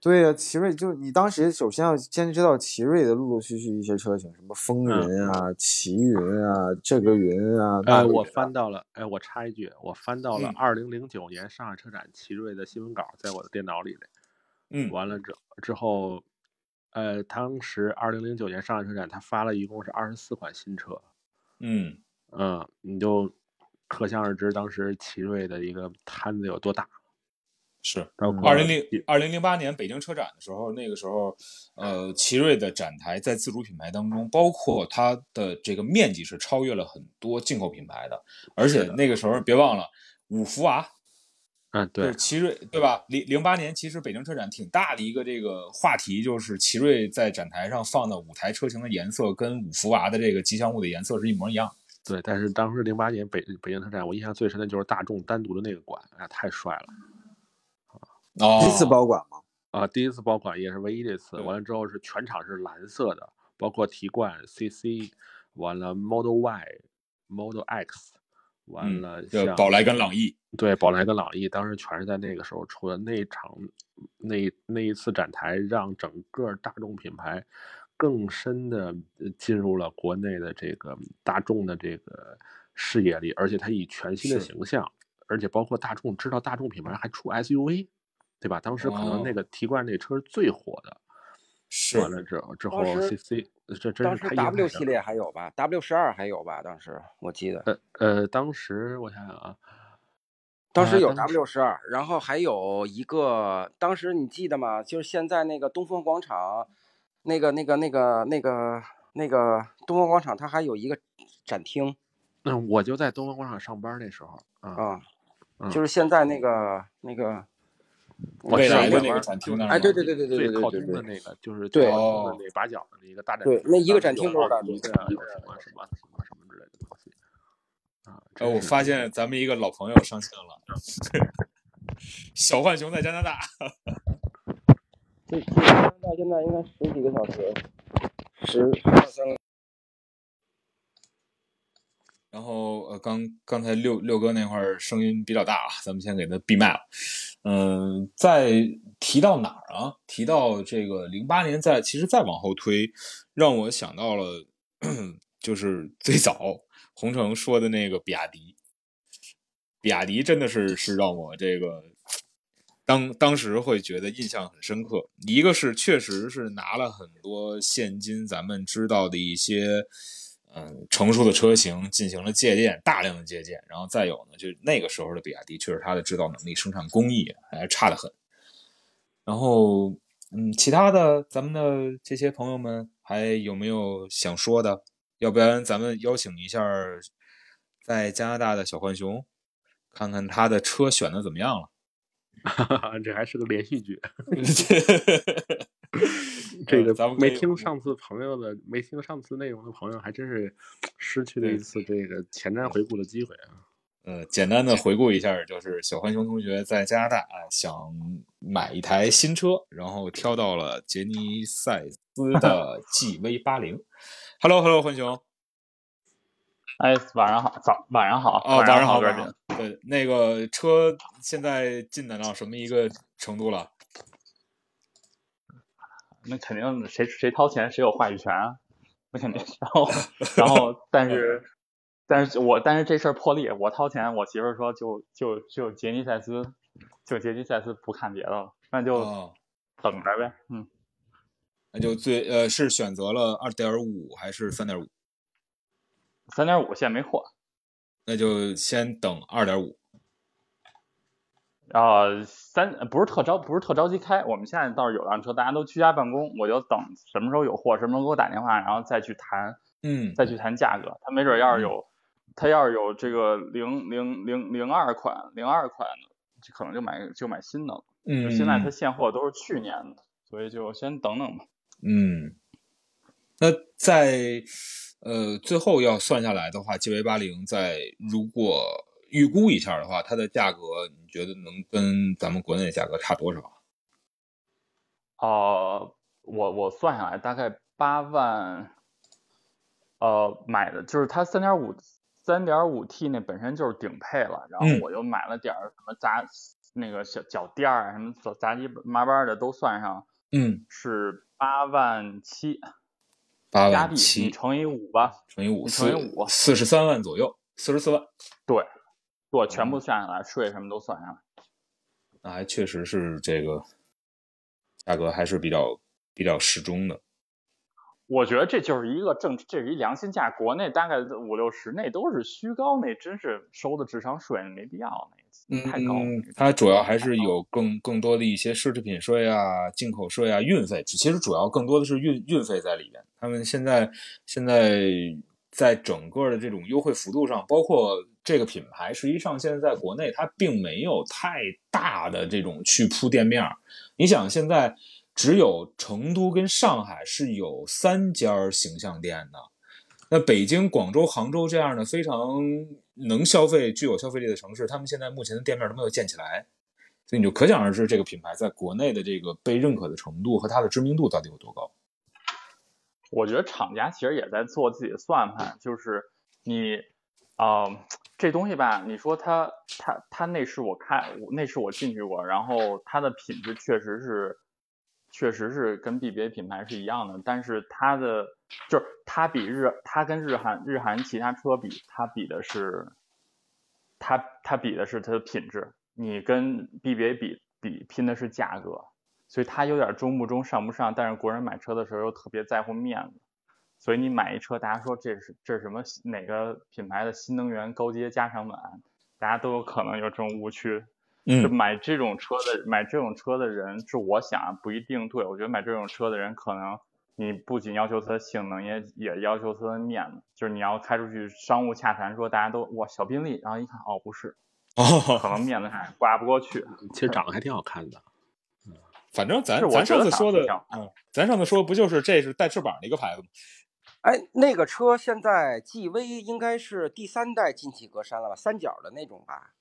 S5: 对呀，奇瑞就你当时首先要先知道奇瑞的陆陆续续一些车型，什么风云啊、奇云啊、这个云啊。
S3: 哎，我翻到了，哎，我插一句，我翻到了二零零九年上海车展奇瑞的新闻稿，在我的电脑里嘞。
S1: 嗯，
S3: 完了之之后，呃，当时二零零九年上海车展，他发了一共是二十四款新车。
S1: 嗯
S3: 嗯，你就可想而知当时奇瑞的一个摊子有多大。
S1: 是，二零零二零零八年北京车展的时候，那个时候，呃，奇瑞的展台在自主品牌当中，包括它的这个面积是超越了很多进口品牌的，而且那个时候别忘了五福娃，
S3: 嗯，对，
S1: 奇瑞对吧？零零八年其实北京车展挺大的一个这个话题，就是奇瑞在展台上放的五台车型的颜色跟五福娃的这个吉祥物的颜色是一模一样。
S3: 对，但是当时零八年北北京车展，我印象最深的就是大众单独的那个馆，哎呀，太帅了。
S5: 第一次包馆吗？
S3: 啊，第一次包馆也是唯一的一次。完了之后是全场是蓝色的，包括提冠、CC，完了 Model Y、Model X，完了像
S1: 宝来跟朗逸。
S3: 对，宝来跟朗逸当时全是在那个时候出的。那场那那一次展台，让整个大众品牌更深的进入了国内的这个大众的这个视野里，而且它以全新的形象，而且包括大众知道大众品牌还出 SUV。对吧？当时可能那个提冠那车是最火的，
S1: 是
S3: 完了之后之后 CC 这真是
S2: W 系列还有吧？W 十二还有吧？当时我记得，
S3: 呃呃，当时我想想啊，
S2: 当时有 W 十二，然后还有一个，当时你记得吗？就是现在那个东风广场，那个那个那个那个那个东方广场，它还有一个展厅。
S3: 嗯，我就在东方广场上班那时候
S2: 啊，就是现在那个那个。
S3: 我
S1: 未来的那个展厅那儿吗
S2: 哎对对对对对对
S3: 最靠
S2: 对对对
S3: 东的那个，就是
S2: 对
S3: 那把角的那个大展厅，
S2: 对那一个展厅都是大
S3: 奥迪
S2: 展
S3: 的，有什么什么什么什么之类的东西。啊，
S1: 呃，我发现咱们一个老朋友上线了，小浣熊在加拿大。
S2: 这这加拿大现在应该十几个小时，十十二三个。
S1: 然后呃，刚刚才六六哥那块儿声音比较大啊，咱们先给他闭麦了。嗯、在提到哪儿啊？提到这个零八年在，其实再往后推，让我想到了，就是最早洪城说的那个比亚迪。比亚迪真的是是让我这个当当时会觉得印象很深刻。一个是确实是拿了很多现今咱们知道的一些嗯成熟的车型进行了借鉴，大量的借鉴。然后再有呢，就那个时候的比亚迪，确实它的制造能力、生产工艺还差得很。然后嗯，其他的咱们的这些朋友们还有没有想说的？要不然咱们邀请一下在加拿大的小浣熊，看看他的车选的怎么样了。
S3: 这还是个连续剧。
S1: 这
S3: 这个
S1: 咱们
S3: 没听上次朋友的，没听上次内容的朋友，还真是失去了一次这个前瞻回顾的机会啊。
S1: 呃，简单的回顾一下，就是小浣熊同学在加拿大啊，想买一台新车，然后挑到了杰尼赛斯的 GV 八零。Hello，Hello，浣熊。
S7: 哎，晚上好，早晚上好，
S1: 哦，晚上好，
S7: 好，哥儿
S1: 晚上好。对，那个车现在进展到什么一个程度了？
S7: 那肯定谁谁掏钱谁有话语权啊，那肯定。然后然后，但是但是我但是这事儿破例，我掏钱，我媳妇儿说就就就杰尼赛斯，就杰尼赛斯不看别的了，那就
S1: 哦，
S7: 等着呗，嗯，
S1: 那就最呃是选择了二点五还是三点五？
S7: 三点五现在没货，
S1: 那就先等二点五。
S7: 然后三不是特着不是特着急开，我们现在倒是有辆车，大家都居家办公，我就等什么时候有货，什么时候给我打电话，然后再去谈。
S1: 嗯，
S7: 再去谈价格。他没准要是有，他要是有这个零零零零二款、零二款的，就可能就买就买新的了。
S1: 嗯，
S7: 现在他现货都是去年的，所以就先等等吧。
S1: 嗯，那在呃最后要算下来的话，GV 八零在如果预估一下的话，它的价格你觉得能跟咱们国内的价格差多少？
S7: 呃，我我算下来大概八万，呃，买的就是它三点五三点五 T 那本身就是顶配了，然
S1: 嗯
S7: 后我又买了点儿什么杂那个小脚垫什么杂杂七麻八的都算上，
S1: 嗯，
S7: 是八万七。
S1: 八万七
S7: 乘以五吧，
S1: 乘以五，
S7: 你乘以五
S1: 四十三万左右，四十四万，
S7: 对，对，全
S1: 嗯
S7: 部算下来，税什么都算下来。
S1: 那还确实是这个价格还是比较比较适中的。
S7: 我觉得这就是一个正，这是一良心价，国内大概五六十那都是虚高，那真是收的智商税，没必要，那太高了。
S1: 嗯，它主要还是有更更多的一些奢侈品税啊、进口税啊、运费，其实主要更多的是运运费在里面。他们现在现在在整个的这种优惠幅度上，包括这个品牌，实际上现在在国内它并没有太大的这种去铺店面。你想，现在只有成都跟上海是有三家形象店的。那北京、广州、杭州这样的非常能消费、具有消费力的城市，他们现在目前的店面都没有建起来，所以你就可想而知，这个品牌在国内的这个被认可的程度和它的知名度到底有多高。
S7: 我觉得厂家其实也在做自己的算盘，就是你，呃，这东西吧，你说它它它内饰我看内饰我进去过，然后它的品质确实是，确实是跟 BBA 品牌是一样的，但是它的就是它比日它跟日韩日韩其他车比，它比的是，它它比的是它的品质，你跟 BBA 比比拼的是价格。所以它有点中不中上不上，但是国人买车的时候又特别在乎面子，所以你买一车，大家说这是这是什么哪个品牌的新能源高阶加长版，大家都有可能有这种误区。就
S1: 嗯
S7: 买这种车的买这种车的人，是我想不一定对。我觉得买这种车的人，可能你不仅要求它的性能，也也要求它的面子。就是你要开出去商务洽谈，说大家都哇小宾利，然后一看哦不是，哦可
S1: 哦，
S7: 能 面子上挂不过去。
S3: 其实长得还挺好看的。
S1: 嗯反正咱
S7: 是我
S1: 咱上次说的，嗯，咱上次说不就是这是带翅膀的一个牌子吗？
S2: 哎，那个车现在 GV 应该是第三代进气格栅了吧？三角的那种吧？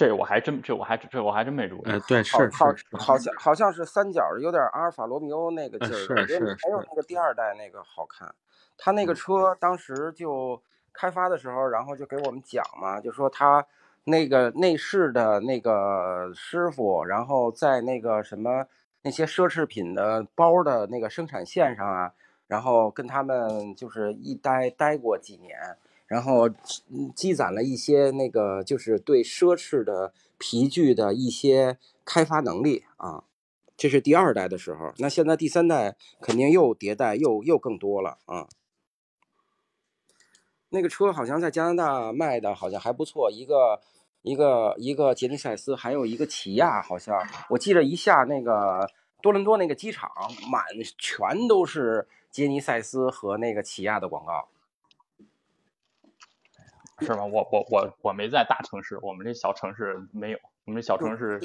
S7: 这我还真这我还这我还真没注意。
S3: 呃，对，
S2: 好
S3: 是
S2: 好好像好像是三角的，有点阿尔法罗密欧那个
S3: 呃
S2: 劲儿
S3: 是是是
S2: 没有那个第二代那个好看。他那个
S3: 嗯
S2: 车当时就开发的时候，然后就给我们讲嘛，就说他那个内饰的那个师傅，然后在那个什么那些奢侈品的包的那个生产线上啊，然后跟他们就是一待待过几年，然后积攒了一些那个就是对奢侈的皮具的一些开发能力啊。这是第二代的时候，那现在第三代肯定又迭代又又更多了啊。那个车好像在加拿大卖的好像还不错，一个一个一个杰尼赛斯，还有一个起亚，好像我记得一下那个多伦多那个机场满全都是杰尼赛斯和那个起亚的广告。
S7: 是吗？我我我我没在大城市，我们这小城市没有，我们这小城市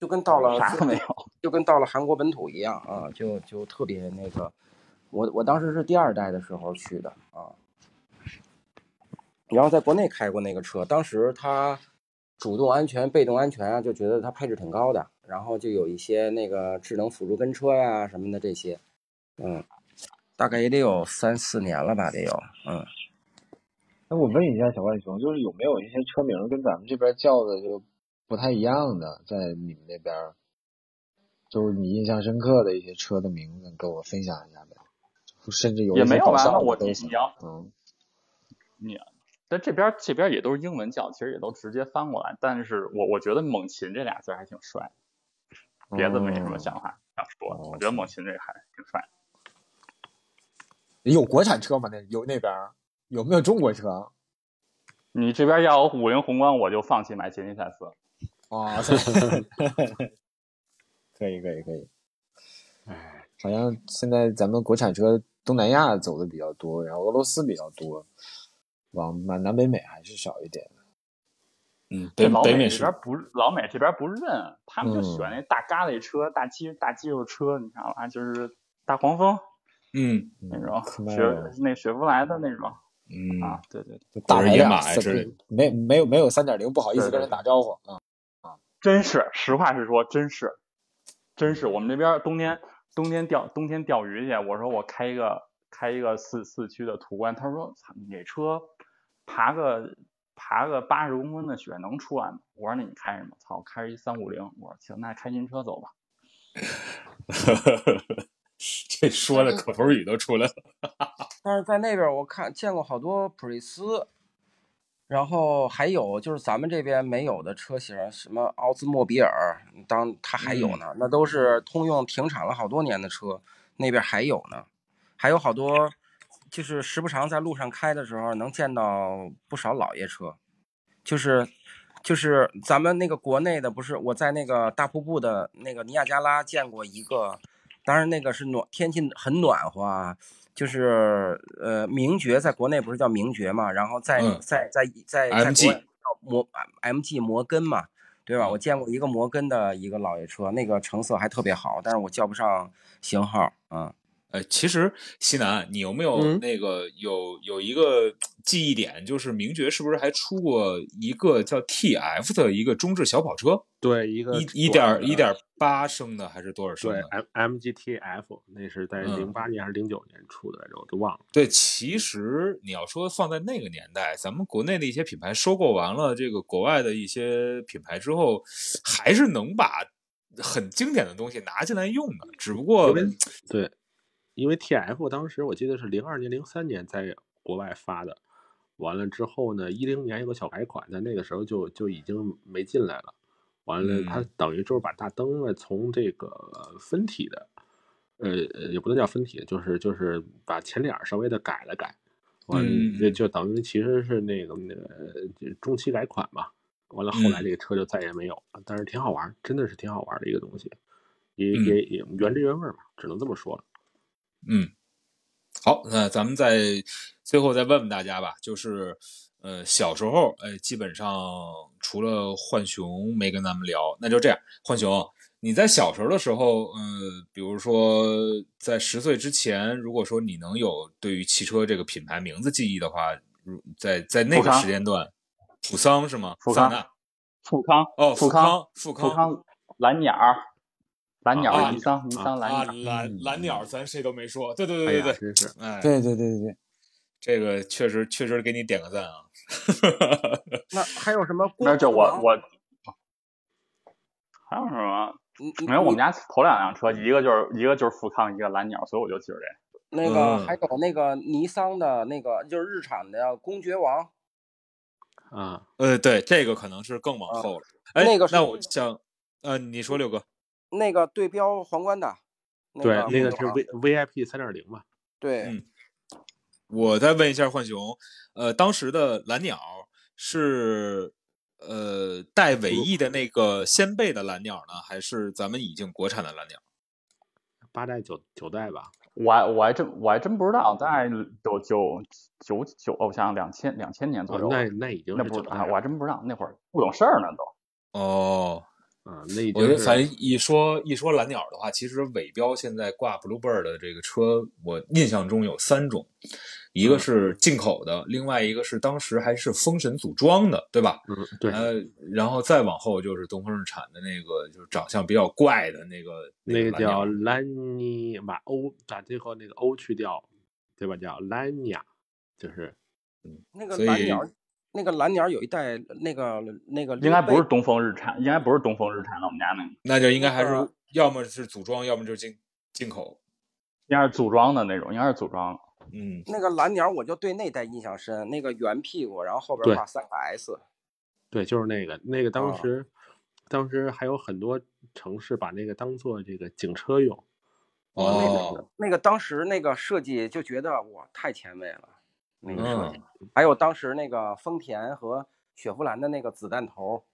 S2: 就跟到了
S7: 啥都没有。
S2: 就跟到了韩国本土一样啊，就就特别那个。我我当时是第二代的时候去的啊，然后在国内开过那个车，当时它主动安全、被动安全啊，就觉得它配置挺高的，然后就有一些那个智能辅助跟车呀什么的这些，嗯，大概也得有三四年了吧，得有，嗯。
S5: 那我问一下小浣熊，就是有没有一些车名跟咱们这边叫的就不太一样的，在你们那边，就是你印象深刻的一些车的名字，跟我分享一下呗？甚至有一些
S7: 也没有吧？那我
S5: 都行
S7: 你你要
S5: 嗯，
S7: 你在这边这边也都是英文叫，其实也都直接翻过来。但是我我觉得猛禽这俩字还挺帅，别的没什么
S5: 哦
S7: 想法想说我觉得猛禽这个还挺帅。
S5: 有国产车吗？那有那边儿有没有中国车？
S7: 你这边要五菱宏光，我就放弃买吉尼赛斯。
S5: 啊，可以可以可以。
S3: 哎，
S5: 好像现在咱们国产车东南亚走的比较多，然后俄罗斯比较多，往南南北美还是少一点。
S1: 嗯，北北美
S7: 这边不老美这边不认，他们就喜
S5: 嗯
S7: 欢那大咖喱车、大肌大肌肉车，你知道吧？就是大黄蜂
S1: 嗯
S7: 那种雪那雪佛兰的那种
S1: 嗯
S7: 啊，对对，对
S5: 大排量
S1: 或者野马
S5: 三
S1: 之类
S5: 没没有没有三点零，不好意思跟人打招呼啊啊。
S7: 真是实话实说，真是真是我们这边冬天冬天钓冬天钓鱼去，我说我开一个开一个四四驱的途观，他说操你这车爬个爬个八十公分的雪能出来吗？我说那你开什么？操，我开一三五零。我说行，那开您车走吧。
S1: 这说的口头语都出来了。
S2: 但是在那边我看见过好多普锐斯，然后还有就是咱们这边没有的车型，什么奥兹莫比尔，当它还有呢，那都是通用停产了好多年的车，那边还有呢，还有好多，就是时不常在路上开的时候能见到不少老爷车，就是就是咱们那个国内的，不是我在那个大瀑布的那个尼亚加拉见过一个，当然那个是暖天气很暖和啊，就是呃名爵在国内不是叫名爵嘛，然后在
S1: 嗯
S2: 在在在在
S1: MG
S2: 国外叫摩 MG 摩根嘛，对吧？
S1: 嗯
S2: 我见过一个摩根的一个老爷车，那个成色还特别好，但是我叫不上型号，嗯。
S1: 呃，其实西南，你有没有
S2: 嗯
S1: 那个、有有一个记忆点，就是名爵是不是还出过一个叫 TF 的一个中置小跑车，
S3: 对，一个
S1: 一一点一点八升的还是多少升
S3: 对
S1: 的
S3: ？M MGTF 那是在
S1: 嗯
S3: 零八年还是零九年出的来着，我都忘了。
S1: 对，其实你要说放在那个年代，咱们国内的一些品牌收购完了这个国外的一些品牌之后，还是能把很经典的东西拿进来用的，只不过
S3: 对，因为 TF 当时我记得是零二年、零三年在国外发的，完了之后呢，一零年有个小改款，在那个时候就就已经没进来了。完了，它
S1: 嗯
S3: 等于就是把大灯呢从这个分体的，呃，呃也不能叫分体，就是就是把前脸稍微的改了改，完了
S1: 嗯
S3: 就就等于其实是那个那个就中期改款嘛。完了，后来
S1: 嗯
S3: 这个车就再也没有了，但是挺好玩，真的是挺好玩的一个东西，也
S1: 嗯
S3: 也也原汁原味儿嘛，只能这么说了。
S1: 嗯，好，那咱们再最后再问问大家吧，就是，呃，小时候，哎，基本上除了浣熊没跟咱们聊，那就这样。浣熊，你在小时候的时候，呃，比如说在十岁之前，如果说你能有对于汽车这个品牌名字记忆的话，如在在那个时间段，普桑是吗？
S7: 富康
S1: 桑塔
S7: 富康
S1: 哦，
S7: 富
S1: 康，富康
S7: 富康蓝鸟儿，蓝鸟尼桑尼桑
S1: 啊，
S7: 蓝鸟，
S1: 蓝蓝鸟，咱谁都没说。对对对对对，
S3: 真是
S1: 哎，
S5: 对对对对对，
S1: 这个确实确实给你点个赞啊。
S2: 那还有什么
S7: 那就我我还有什么？没有，我们家头两辆车，一个就是一个就是富康，一个蓝鸟，所以我就记着这。
S2: 那个
S1: 嗯
S2: 还有那个尼桑的那个就是日产的公爵王，
S3: 啊，
S1: 呃，对，这个可能是更往
S2: 啊
S1: 后了。哎，
S2: 那个是
S1: 那我想，呃，你说六哥，
S2: 那个对标皇冠的，那
S3: 对，那个是
S2: 公爵王
S3: V VIP 三点零嘛，
S2: 对
S1: 嗯我再问一下浣熊，呃，当时的蓝鸟是呃带尾翼的那个先辈的蓝鸟呢，还是咱们已经国产的蓝鸟？
S3: 八代九九代吧，
S7: 我还我还真我还真不知道，大概九九九九，哦我想想两千两千年左
S3: 哦
S7: 右，，
S3: 那那已经
S7: 那不是啊，我还真不知道，那会儿不懂事儿呢都。
S1: 哦，
S3: 啊，那已
S1: 我觉得反正一说一说蓝鸟的话，其实尾标现在挂 Bluebird 的这个车，我印象中有三种，一个是进口的，另外一个是当时还是风神组装的，对吧？
S3: 嗯对，
S1: 呃，然后再往后就是东风日产的那个，就是长相比较怪的那个
S3: 那个叫蓝尼，把 O 把最后那个 O 去掉，对吧？叫兰雅，就是
S2: 那个
S1: 所以
S2: 蓝鸟，那个蓝鸟有一代那个那个
S7: 应该不是
S2: 东
S7: 东风日产，应该不是东风日产的，我们家那个。
S1: 那就应该还是
S2: 那个
S1: 要么是组装，要么就是进进口。
S7: 应该是组装的那种，应该是组装。
S1: 嗯，
S2: 那个蓝鸟，我就对那代印象深，那个圆屁股，然后后边
S3: 对
S2: 画三个 S，
S3: 对，就是那个那个当
S2: 啊。
S3: 时，当时还有很多城市把那个当做这个警车用，
S1: 哦，
S2: 那个当时那个设计就觉得哇太前卫了，那个设计。
S1: 嗯
S2: 还有当时那个丰田和雪佛兰的那个子弹头，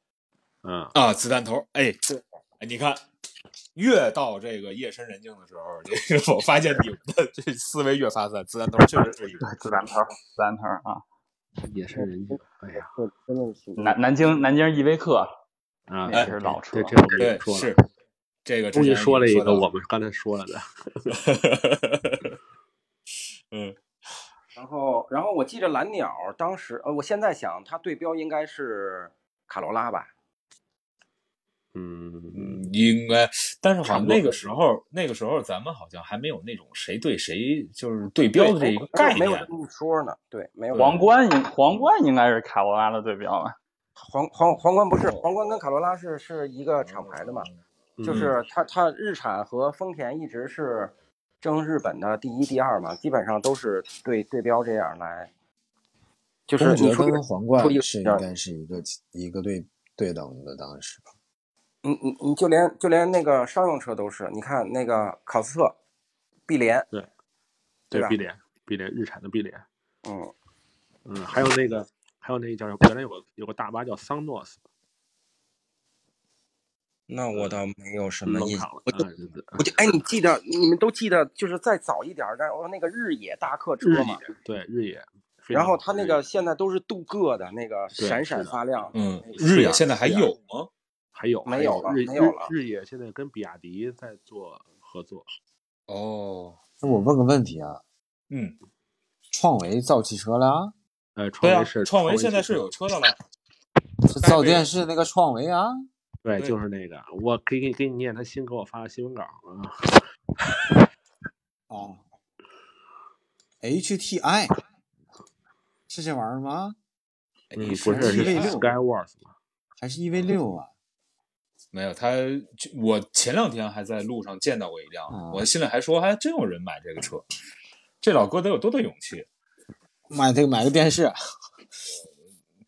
S3: 嗯，
S1: 啊，子弹头，哎，
S2: 对，
S1: 哎，你看，越到这个夜深人静的时候，这个我发现你们的这思维越发散。子弹头确实是一个，
S7: 子弹头儿，子弹头儿啊！
S3: 夜深人静，哎呀
S2: 对，真的是
S7: 南南京南京依维柯，
S3: 啊，
S7: 那
S3: 这
S7: 是老车
S3: 这这我跟你
S1: 对，是这个之
S3: 终于说了一个我们刚才说了的，
S1: 嗯，
S2: 然后，然后我记着蓝鸟当时，呃，我现在想它对标应该是卡罗拉吧？
S3: 嗯，
S1: 嗯，应该，但是好像那个时候，那个时候咱们好像还没有那种谁对谁就是对标的这一个概念。
S2: 没有这么一说呢。对，没有
S7: 皇冠应皇冠应该是卡罗拉的对标吧？
S2: 皇皇皇冠不是皇冠跟卡罗拉是是一个厂牌的嘛？就
S3: 嗯
S2: 是它它日产和丰田一直是争日本的第一、第二嘛，基本上都是对对标这样来。就是你说这个
S5: 跟皇冠是应该是一个一个对对等的，当时。
S2: 你你你就连就连那个商用车都是，你看那个考斯特、碧莲，
S3: 对
S2: 对吧
S3: 碧莲，碧莲日产的碧莲，
S2: 嗯，
S3: 嗯，还有那个还有那个叫原来有个有个大巴叫桑诺斯，
S2: 那我倒没有什么印象
S3: 了，
S2: 我就我就哎，你记得你们都记得，就是再早一点儿的，哦，那个日野大客车
S3: 日
S2: 嘛，
S3: 对日野，
S2: 然后它那个现在都是镀铬的，那个闪闪发亮，
S1: 嗯
S2: 那，个
S1: 日野现在还有吗？
S3: 还有还
S2: 没有了
S3: 日
S2: 没有了
S3: 日日野现在跟比亚迪在做合作，
S1: 哦，
S5: 那我问个问题啊，
S1: 嗯，
S5: 创维造汽车了啊？
S3: 呃，
S1: 对啊
S3: 创维是，
S1: 创维现在是有车的了。
S5: 是造电视那个创维啊？
S3: 对，
S1: 对
S3: 就是那个，我可以给给你念他新给我发的新闻稿啊。
S5: 哦，HTI 是这玩意儿吗？
S3: 嗯，
S1: 你
S3: 不是是
S5: EV6
S3: Skyworth 吗？
S5: 还是 EV 六啊？
S1: 没有，他就我前两天还在路上见到过一辆，
S5: 哦
S1: 我心里还说还真有人买这个车，这老哥得有多大勇气？
S5: 买这个买个电视，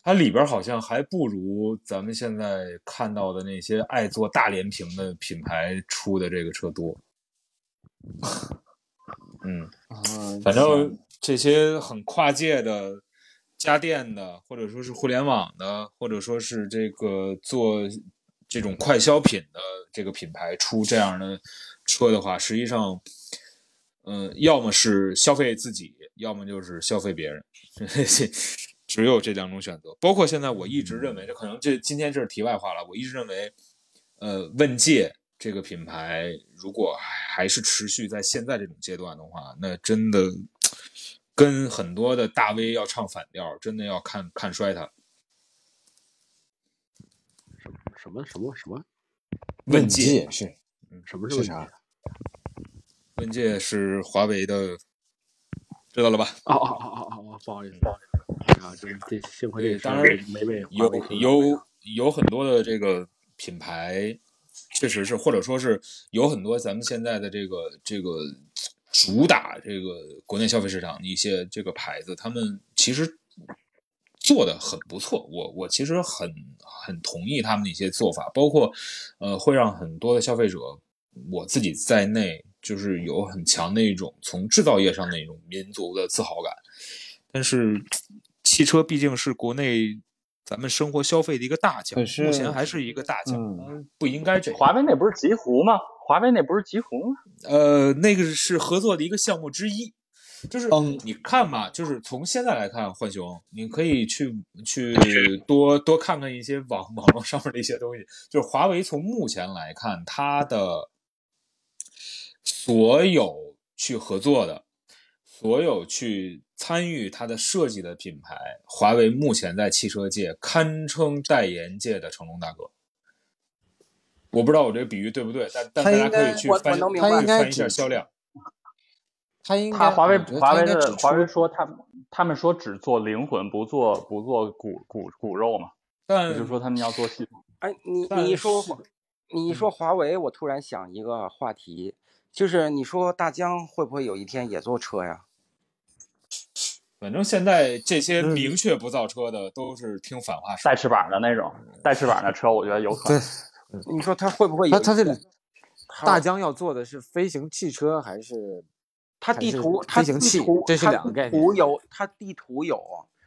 S1: 它里边好像还不如咱们现在看到的那些爱做大连屏的品牌出的这个车多。嗯，
S5: 啊，
S1: 反正这些很跨界的家电的，或者说是互联网的，或者说是这个做这种快消品的这个品牌出这样的车的话，实际上，嗯、要么是消费自己，要么就是消费别人，只只有这两种选择。包括现在，我一直认为，这可能这今天这是题外话了。我一直认为，呃，问界这个品牌，如果还还是持续在现在这种阶段的话，那真的跟很多的大 V 要唱反调，真的要看看衰它。
S3: 什么什么什么
S1: 问
S5: 界
S1: 界，
S5: 是
S3: 什么是
S5: 啥？
S1: 问界是华为的，知道了吧？
S3: 哦哦哦哦哦不好意思，不好意思啊，这这幸亏这
S1: 当然
S3: 没被
S1: 有有有很多的这个品牌，确实是，或者说是有很多咱们现在的这个这个主打这个国内消费市场的一些这个牌子，他们其实做的很不错。我我其实很很同意他们的一些做法，包括呃会让很多的消费者，我自己在内，就是有很强的一种从制造业上的一种民族的自豪感。但是汽车毕竟是国内咱们生活消费的一个大奖，目前还是一个大奖，不应该这样。
S7: 华为那不是极狐吗？华为那不是极狐吗？
S1: 呃，那个是合作的一个项目之一。就是
S5: 嗯
S1: 你看嘛，就是从现在来看，浣熊，你可以去去多多看看一些网 网络上面的一些东西。就是华为从目前来看，它的所有去合作的，所有去参与它的设计的品牌，华为目前在汽车界堪称代言界的成龙大哥。我不知道我这个比喻对不对，但但大家
S5: 他应该
S2: 我
S1: 可以去翻
S2: 我能明白
S1: 去翻一下
S5: 只
S1: 销量。
S5: 他应该
S7: 他华为华为的华为说他们他们说只做灵魂，不做不做骨骨骨肉嘛，
S1: 但
S7: 就是说他们要做系统。
S2: 哎，你你一说你一说华为，我突然想一个话题，就是你说大疆会不会有一天也做车呀？
S1: 反正现在这些
S5: 嗯
S1: 明确不造车的都是听反话说
S7: 带。翅膀的那种，带翅膀的车，我觉得有可
S5: 对
S7: 能。
S2: 你说他会不会
S5: 他他这里大疆要做的是飞行汽车还是
S2: 它地图，它地
S5: 飞行器
S2: 图，
S5: 这是
S2: 它
S5: 两个概念
S2: 地图有，它地图有，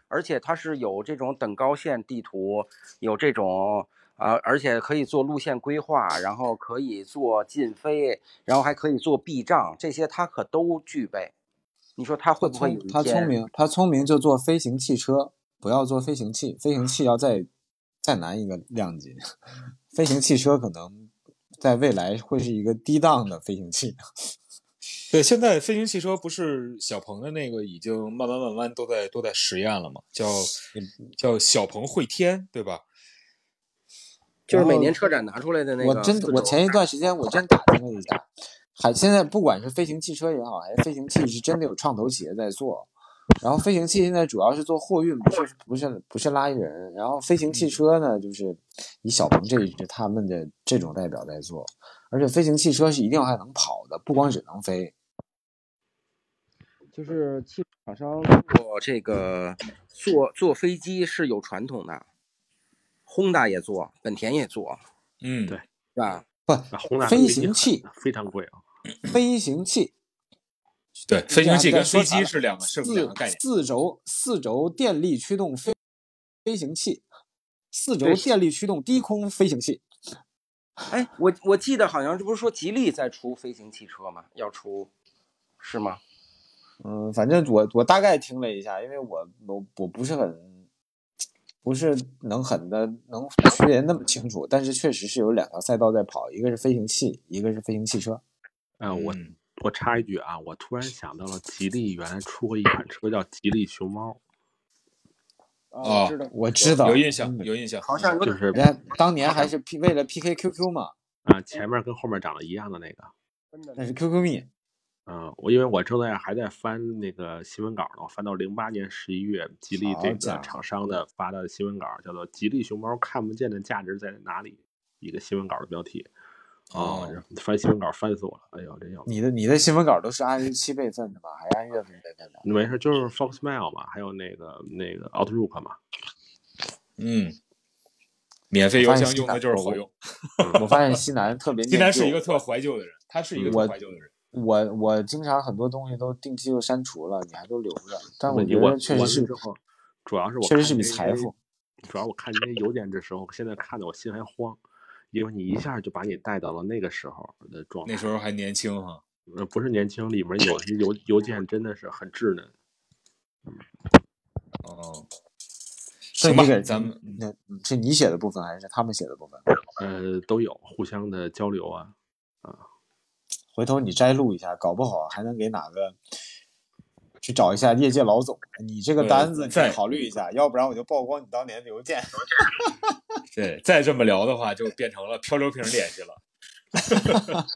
S2: 而且它是有这种等高线地图，有这种呃，而且可以做路线规划，然后可以做禁飞，然后还可以做避障，这些它可都具备。你说他会不会有
S5: 他聪？明，他聪明就做飞行汽车，不要做飞行器。飞行器要再再难一个量级，飞行汽车可能在未来会是一个低档的飞行器。
S1: 对，现在飞行汽车不是小鹏的那个已经慢慢慢慢都在都在实验了吗？叫叫小鹏汇天，对吧？
S2: 就是每年车展拿出来的那个
S5: 我真我前一段时间我真打听了一下，还现在不管是飞行汽车也好，还是飞行器，是真的有创投企业在做。然后飞行器现在主要是做货运，不是不是不是拉人。然后飞行汽车呢，就是以小鹏这一支他们的这种代表在做，而且飞行汽车是一定还能跑的，不光只能飞。
S2: 就是汽车厂商做这个坐坐飞机是有传统的，Honda 也做，本田也做，
S1: 嗯，
S3: 对
S2: 是吧？
S5: 不，飞行器
S3: 非常贵啊，
S5: 飞行器
S1: 对，飞行器跟飞机是两个是两个概念。
S5: 四轴四轴电力驱动飞飞行器，四轴电力驱动低空飞行器。
S2: 哎，我我记得好像这不是说吉利在出飞行汽车吗？要出，是吗？
S5: 嗯，反正我我大概听了一下，因为我我我不是很不是能很的能区别那么清楚，但是确实是有两条赛道在跑，一个是飞行器，一个是飞行汽车。
S3: 嗯，我
S1: 嗯
S3: 我插一句啊，我突然想到了，吉利原来出过一款车叫吉利熊猫，
S1: 哦
S2: 知道，
S5: 我知道，
S1: 有印象，
S5: 嗯
S1: 有印象。
S2: 好像有
S3: 就是
S5: 人家当年还是 P 为了 PK QQ 嘛，
S3: 啊、前面跟后面长得一样的那个。
S5: 那是 QQ 蜜。
S3: 嗯，我因为我正在还在翻那个新闻稿呢，我翻到零八年十一月，吉利这个厂商的发的新闻稿，叫做《吉利熊猫看不见的价值在哪里》，一个新闻稿的标题。
S1: 哦
S3: 翻新闻稿翻死我了，哎呦，真要！
S5: 你的你的新闻稿都是按日期备份的吧？还是按月份备份的？
S3: 没事，就是 Foxmail 嘛，还有那个那个 Outlook 嘛。
S1: 嗯，免费邮箱用的就是好用。
S5: 我发现西南特别
S1: 西南是一个特怀旧的人，他是一个怀旧的人。
S5: 我我经常很多东西都定期就删除了，你还都留着，但我觉得确实是
S3: 主要是我
S5: 确实是笔
S3: 看这些
S5: 财富。
S3: 主要我看这些邮件的时候，现在看的我心还慌，因为你一下就把你带到了那个时候的状态。
S1: 那时候还年轻哈。
S3: 呃不是年轻，里面有些邮邮件真的是很稚嫩。
S1: 哦，行吧
S5: 这个
S1: 咱们
S5: 那是你写的部分还是他们写的部分？
S3: 呃，都有互相的交流啊啊。
S5: 回头你摘录一下，搞不好还能给哪个去找一下业界老总。你这个
S1: 呃
S5: 单子你
S1: 在
S5: 考虑一下，要不然我就曝光你当年的邮件。
S1: 对，再这么聊的话，就变成了漂流瓶联系了。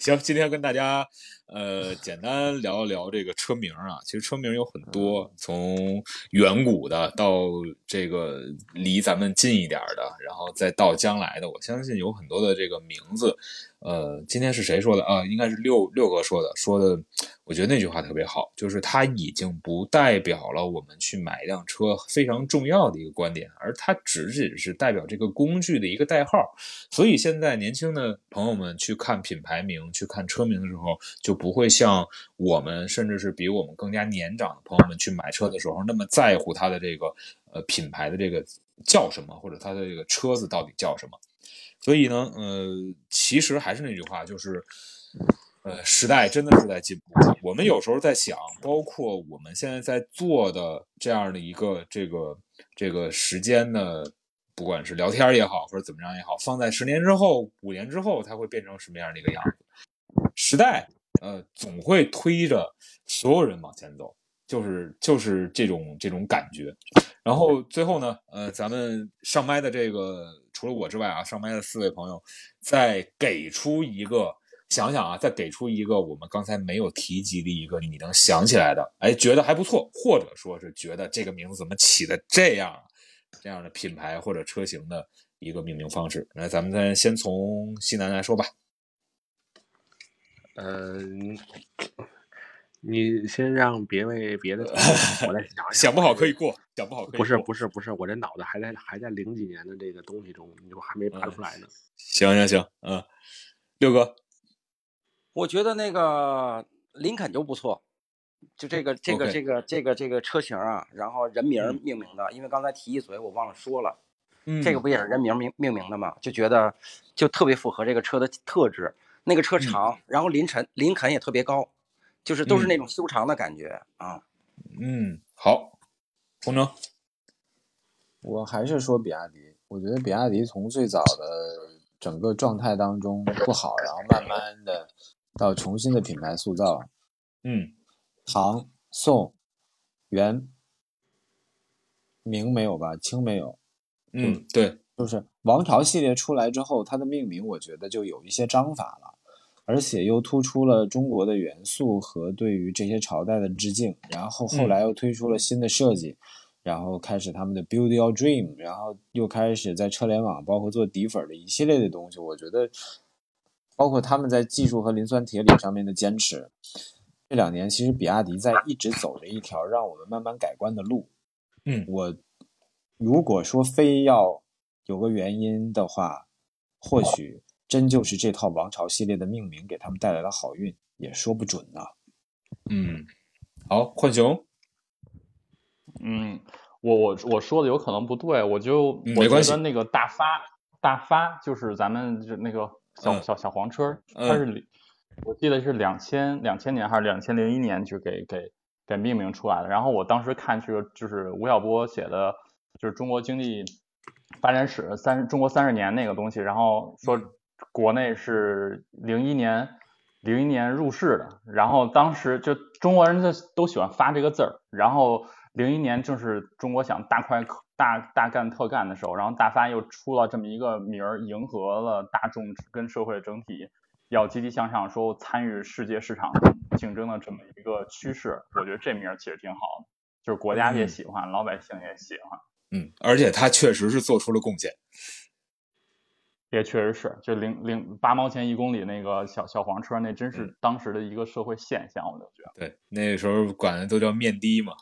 S1: 行，今天跟大家呃简单聊一聊这个车名啊。其实车名有很多，从远古的到这个离咱们近一点的，然后再到将来的，我相信有很多的这个名字。呃，今天是谁说的啊？应该是六六哥说的，说的，我觉得那句话特别好，就是它已经不代表了我们去买一辆车非常重要的一个观点，而它只只是代表这个工具的一个代号。所以现在年轻的朋友们去看品牌名、去看车名的时候，就不会像我们，甚至是比我们更加年长的朋友们去买车的时候那么在乎它的这个呃品牌的这个叫什么，或者它的这个车子到底叫什么。所以呢，呃，其实还是那句话，就是，呃，时代真的是在进步。我们有时候在想，包括我们现在在做的这样的一个这个这个时间的，不管是聊天也好，或者怎么样也好，放在十年之后、五年之后，它会变成什么样的一个样子？时代，呃，总会推着所有人往前走，就是就是这种这种感觉。然后最后呢，呃，咱们上麦的这个除了我之外啊，上麦的四位朋友，再给出一个，想想啊，再给出一个我们刚才没有提及的一个你能想起来的，哎，觉得还不错，或者说是觉得这个名字怎么起的这样，这样的品牌或者车型的一个命名方式。那咱们再先从西南来说吧。
S3: 嗯、你先让别位别的，我来 想
S1: 想不好可以过，想不好可以
S3: 不是不是不是，我这脑子还在还在零几年的这个东西中，我还没爬出来呢。
S1: 行行行，嗯，六哥，
S2: 我觉得那个林肯就不错，就这个这个这个这个这个车型啊，然后人名命名的，因为刚才提一嘴我忘了说了，
S1: 嗯，
S2: 这个不也是人名命命名的吗？就觉得就特别符合这个车的特质。那个车长，然后林肯林肯也特别高，就是都是
S1: 嗯
S2: 那种修长的感觉啊。
S1: 嗯，好，红城，
S5: 我还是说比亚迪，我觉得比亚迪从最早的整个状态当中不好，然后慢慢的到重新的品牌塑造，
S1: 嗯
S5: 唐、宋、元、明没有吧？清没有，
S1: 嗯，对，
S5: 就是王朝系列出来之后，它的命名我觉得就有一些章法了，而且又突出了中国的元素和对于这些朝代的致敬，然后后来又推出了新的设计，然后开始他们的 Build Your Dream，然后又开始在车联网包括做底粉的一系列的东西，我觉得包括他们在技术和磷酸铁锂上面的坚持，这两年其实比亚迪在一直走着一条让我们慢慢改观的路。
S1: 嗯
S5: 我如果说非要有个原因的话，或许真就是这套王朝系列的命名给他们带来了好运，也说不准呢。
S1: 嗯，好，浣熊，
S7: 嗯，我我我说的有可能不对，我就我
S1: 嗯没关系
S7: 觉得那个大发大发就是咱们就那个小、
S1: 嗯
S7: 小小黄车，
S1: 嗯
S7: 它是里我记得是两千两千年还是两千零一年就给给给命名出来的。然后我当时看这个就是吴晓波写的，就是中国经济发展史三中国三十年那个东西，然后说国内是零一年零一年入市的，然后当时就中国人就都喜欢发这个字儿，然后零一年正是中国想大快大大干特干的时候，然后大发又出了这么一个名儿，迎合了大众跟社会整体要积极向上，说参与世界市场竞争的这么一个趋势，我觉得这名儿其实挺好的，就是国家也
S1: 嗯
S7: 喜欢，老百姓也喜欢。
S1: 嗯，而且他确实是做出了贡献。
S7: 也确实是，就零零八毛钱一公里那个小小黄车，那真是当时的一个社会现象，我就觉得
S1: 对，那个时候管的都叫面的嘛。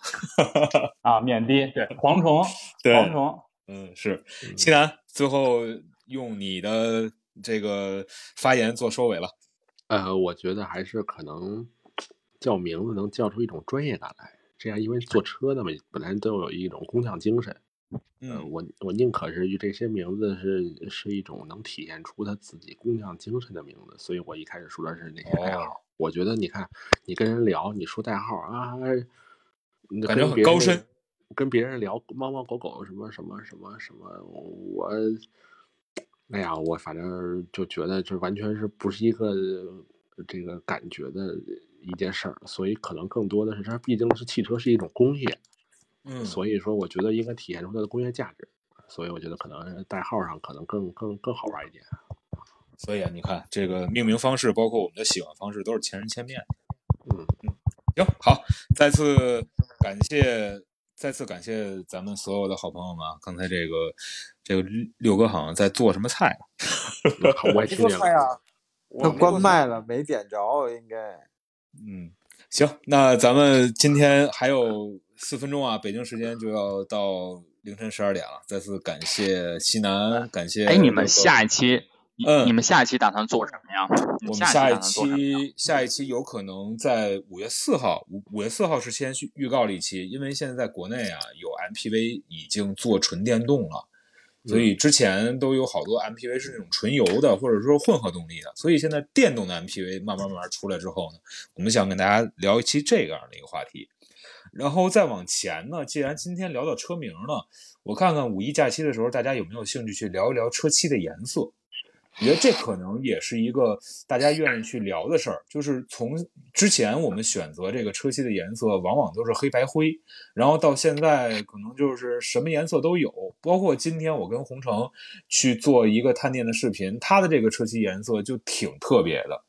S7: 啊，面的对蝗虫，
S1: 对
S7: 蝗虫，
S1: 嗯，是。西南，最后用你的这个发言做收尾了。
S3: 呃，我觉得还是可能叫名字能叫出一种专业感来。这样，因为做车的嘛，本来都有一种工匠精神。呃，
S1: 嗯
S3: 我我宁可是这些名字是是一种能体现出他自己工匠精神的名字，所以我一开始说的是那些代号。
S1: 哦
S3: 我觉得你看，你跟人聊，你说代号啊，你
S1: 感觉很高深。
S3: 跟别人聊猫猫狗狗什么什么什么什么，我，哎呀，我反正就觉得这完全是不是一个这个感觉的一件事儿，所以可能更多的是它毕竟是汽车是一种工业，
S1: 嗯，
S3: 所以说我觉得应该体现出它的工业价值，所以我觉得可能代号上可能更更更好玩一点。
S1: 所以啊，你看这个命名方式，包括我们的喜欢方式，都是千人千面。
S3: 嗯
S1: 嗯，行，好，再次感谢，再次感谢咱们所有的好朋友们啊！刚才这个这个六哥好像在做什么菜呢？
S3: 我也听见了。
S5: 他关麦了，没点着，应该。
S1: 嗯，行，那咱们今天还有四分钟啊，北京时间就要到凌晨十二点了。再次感谢西南，感谢。
S7: 哎，你们下一期，
S1: 嗯，
S7: 你们下一期打算做什么呀？
S1: 我们下一期下一期有可能在五月四号，五五月四号是先预告了一期，因为现在在国内啊有 MPV 已经做纯电动了，所以之前都有好多 MPV 是那种纯油的或者说混合动力的，所以现在电动的 MPV 慢慢慢慢出来之后呢，我们想跟大家聊一期这样的一个话题，然后再往前呢，既然今天聊到车名了，我看看五一假期的时候大家有没有兴趣去聊一聊车漆的颜色。我觉得这可能也是一个大家愿意去聊的事儿，就是从之前我们选择这个车漆的颜色，往往都是黑白灰，然后到现在可能就是什么颜色都有，包括今天我跟红城去做一个探店的视频，它的这个车漆颜色就挺特别的，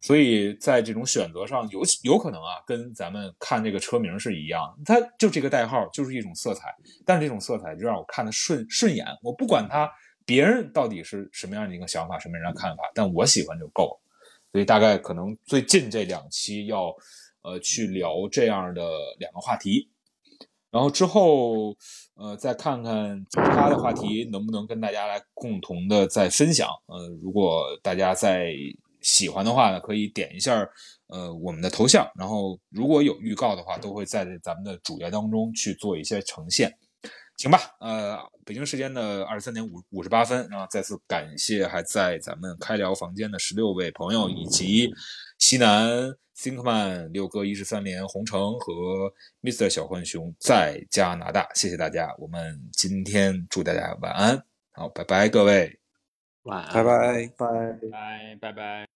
S1: 所以在这种选择上，有有可能啊，跟咱们看这个车名是一样，它就这个代号就是一种色彩，但这种色彩就让我看的顺顺眼，我不管它。别人到底是什么样的一个想法，什么样的看法，但我喜欢就够了。所以大概可能最近这两期要，呃，去聊这样的两个话题，然后之后，呃，再看看其他的话题能不能跟大家来共同的再分享。呃，如果大家在喜欢的话呢，可以点一下呃我们的头像，然后如果有预告的话，都会在咱们的主页当中去做一些呈现。行吧，呃，北京时间的二十三点五五十八分，然后再次感谢还在咱们开聊房间的十六位朋友，以及西南、Thinkman、六哥、一十三连、红城和 Mr 小浣熊在加拿大，谢谢大家，我们今天祝大家晚安，好，拜拜，各位，
S3: 晚安，
S2: 拜。拜
S5: 拜。
S7: 拜拜拜。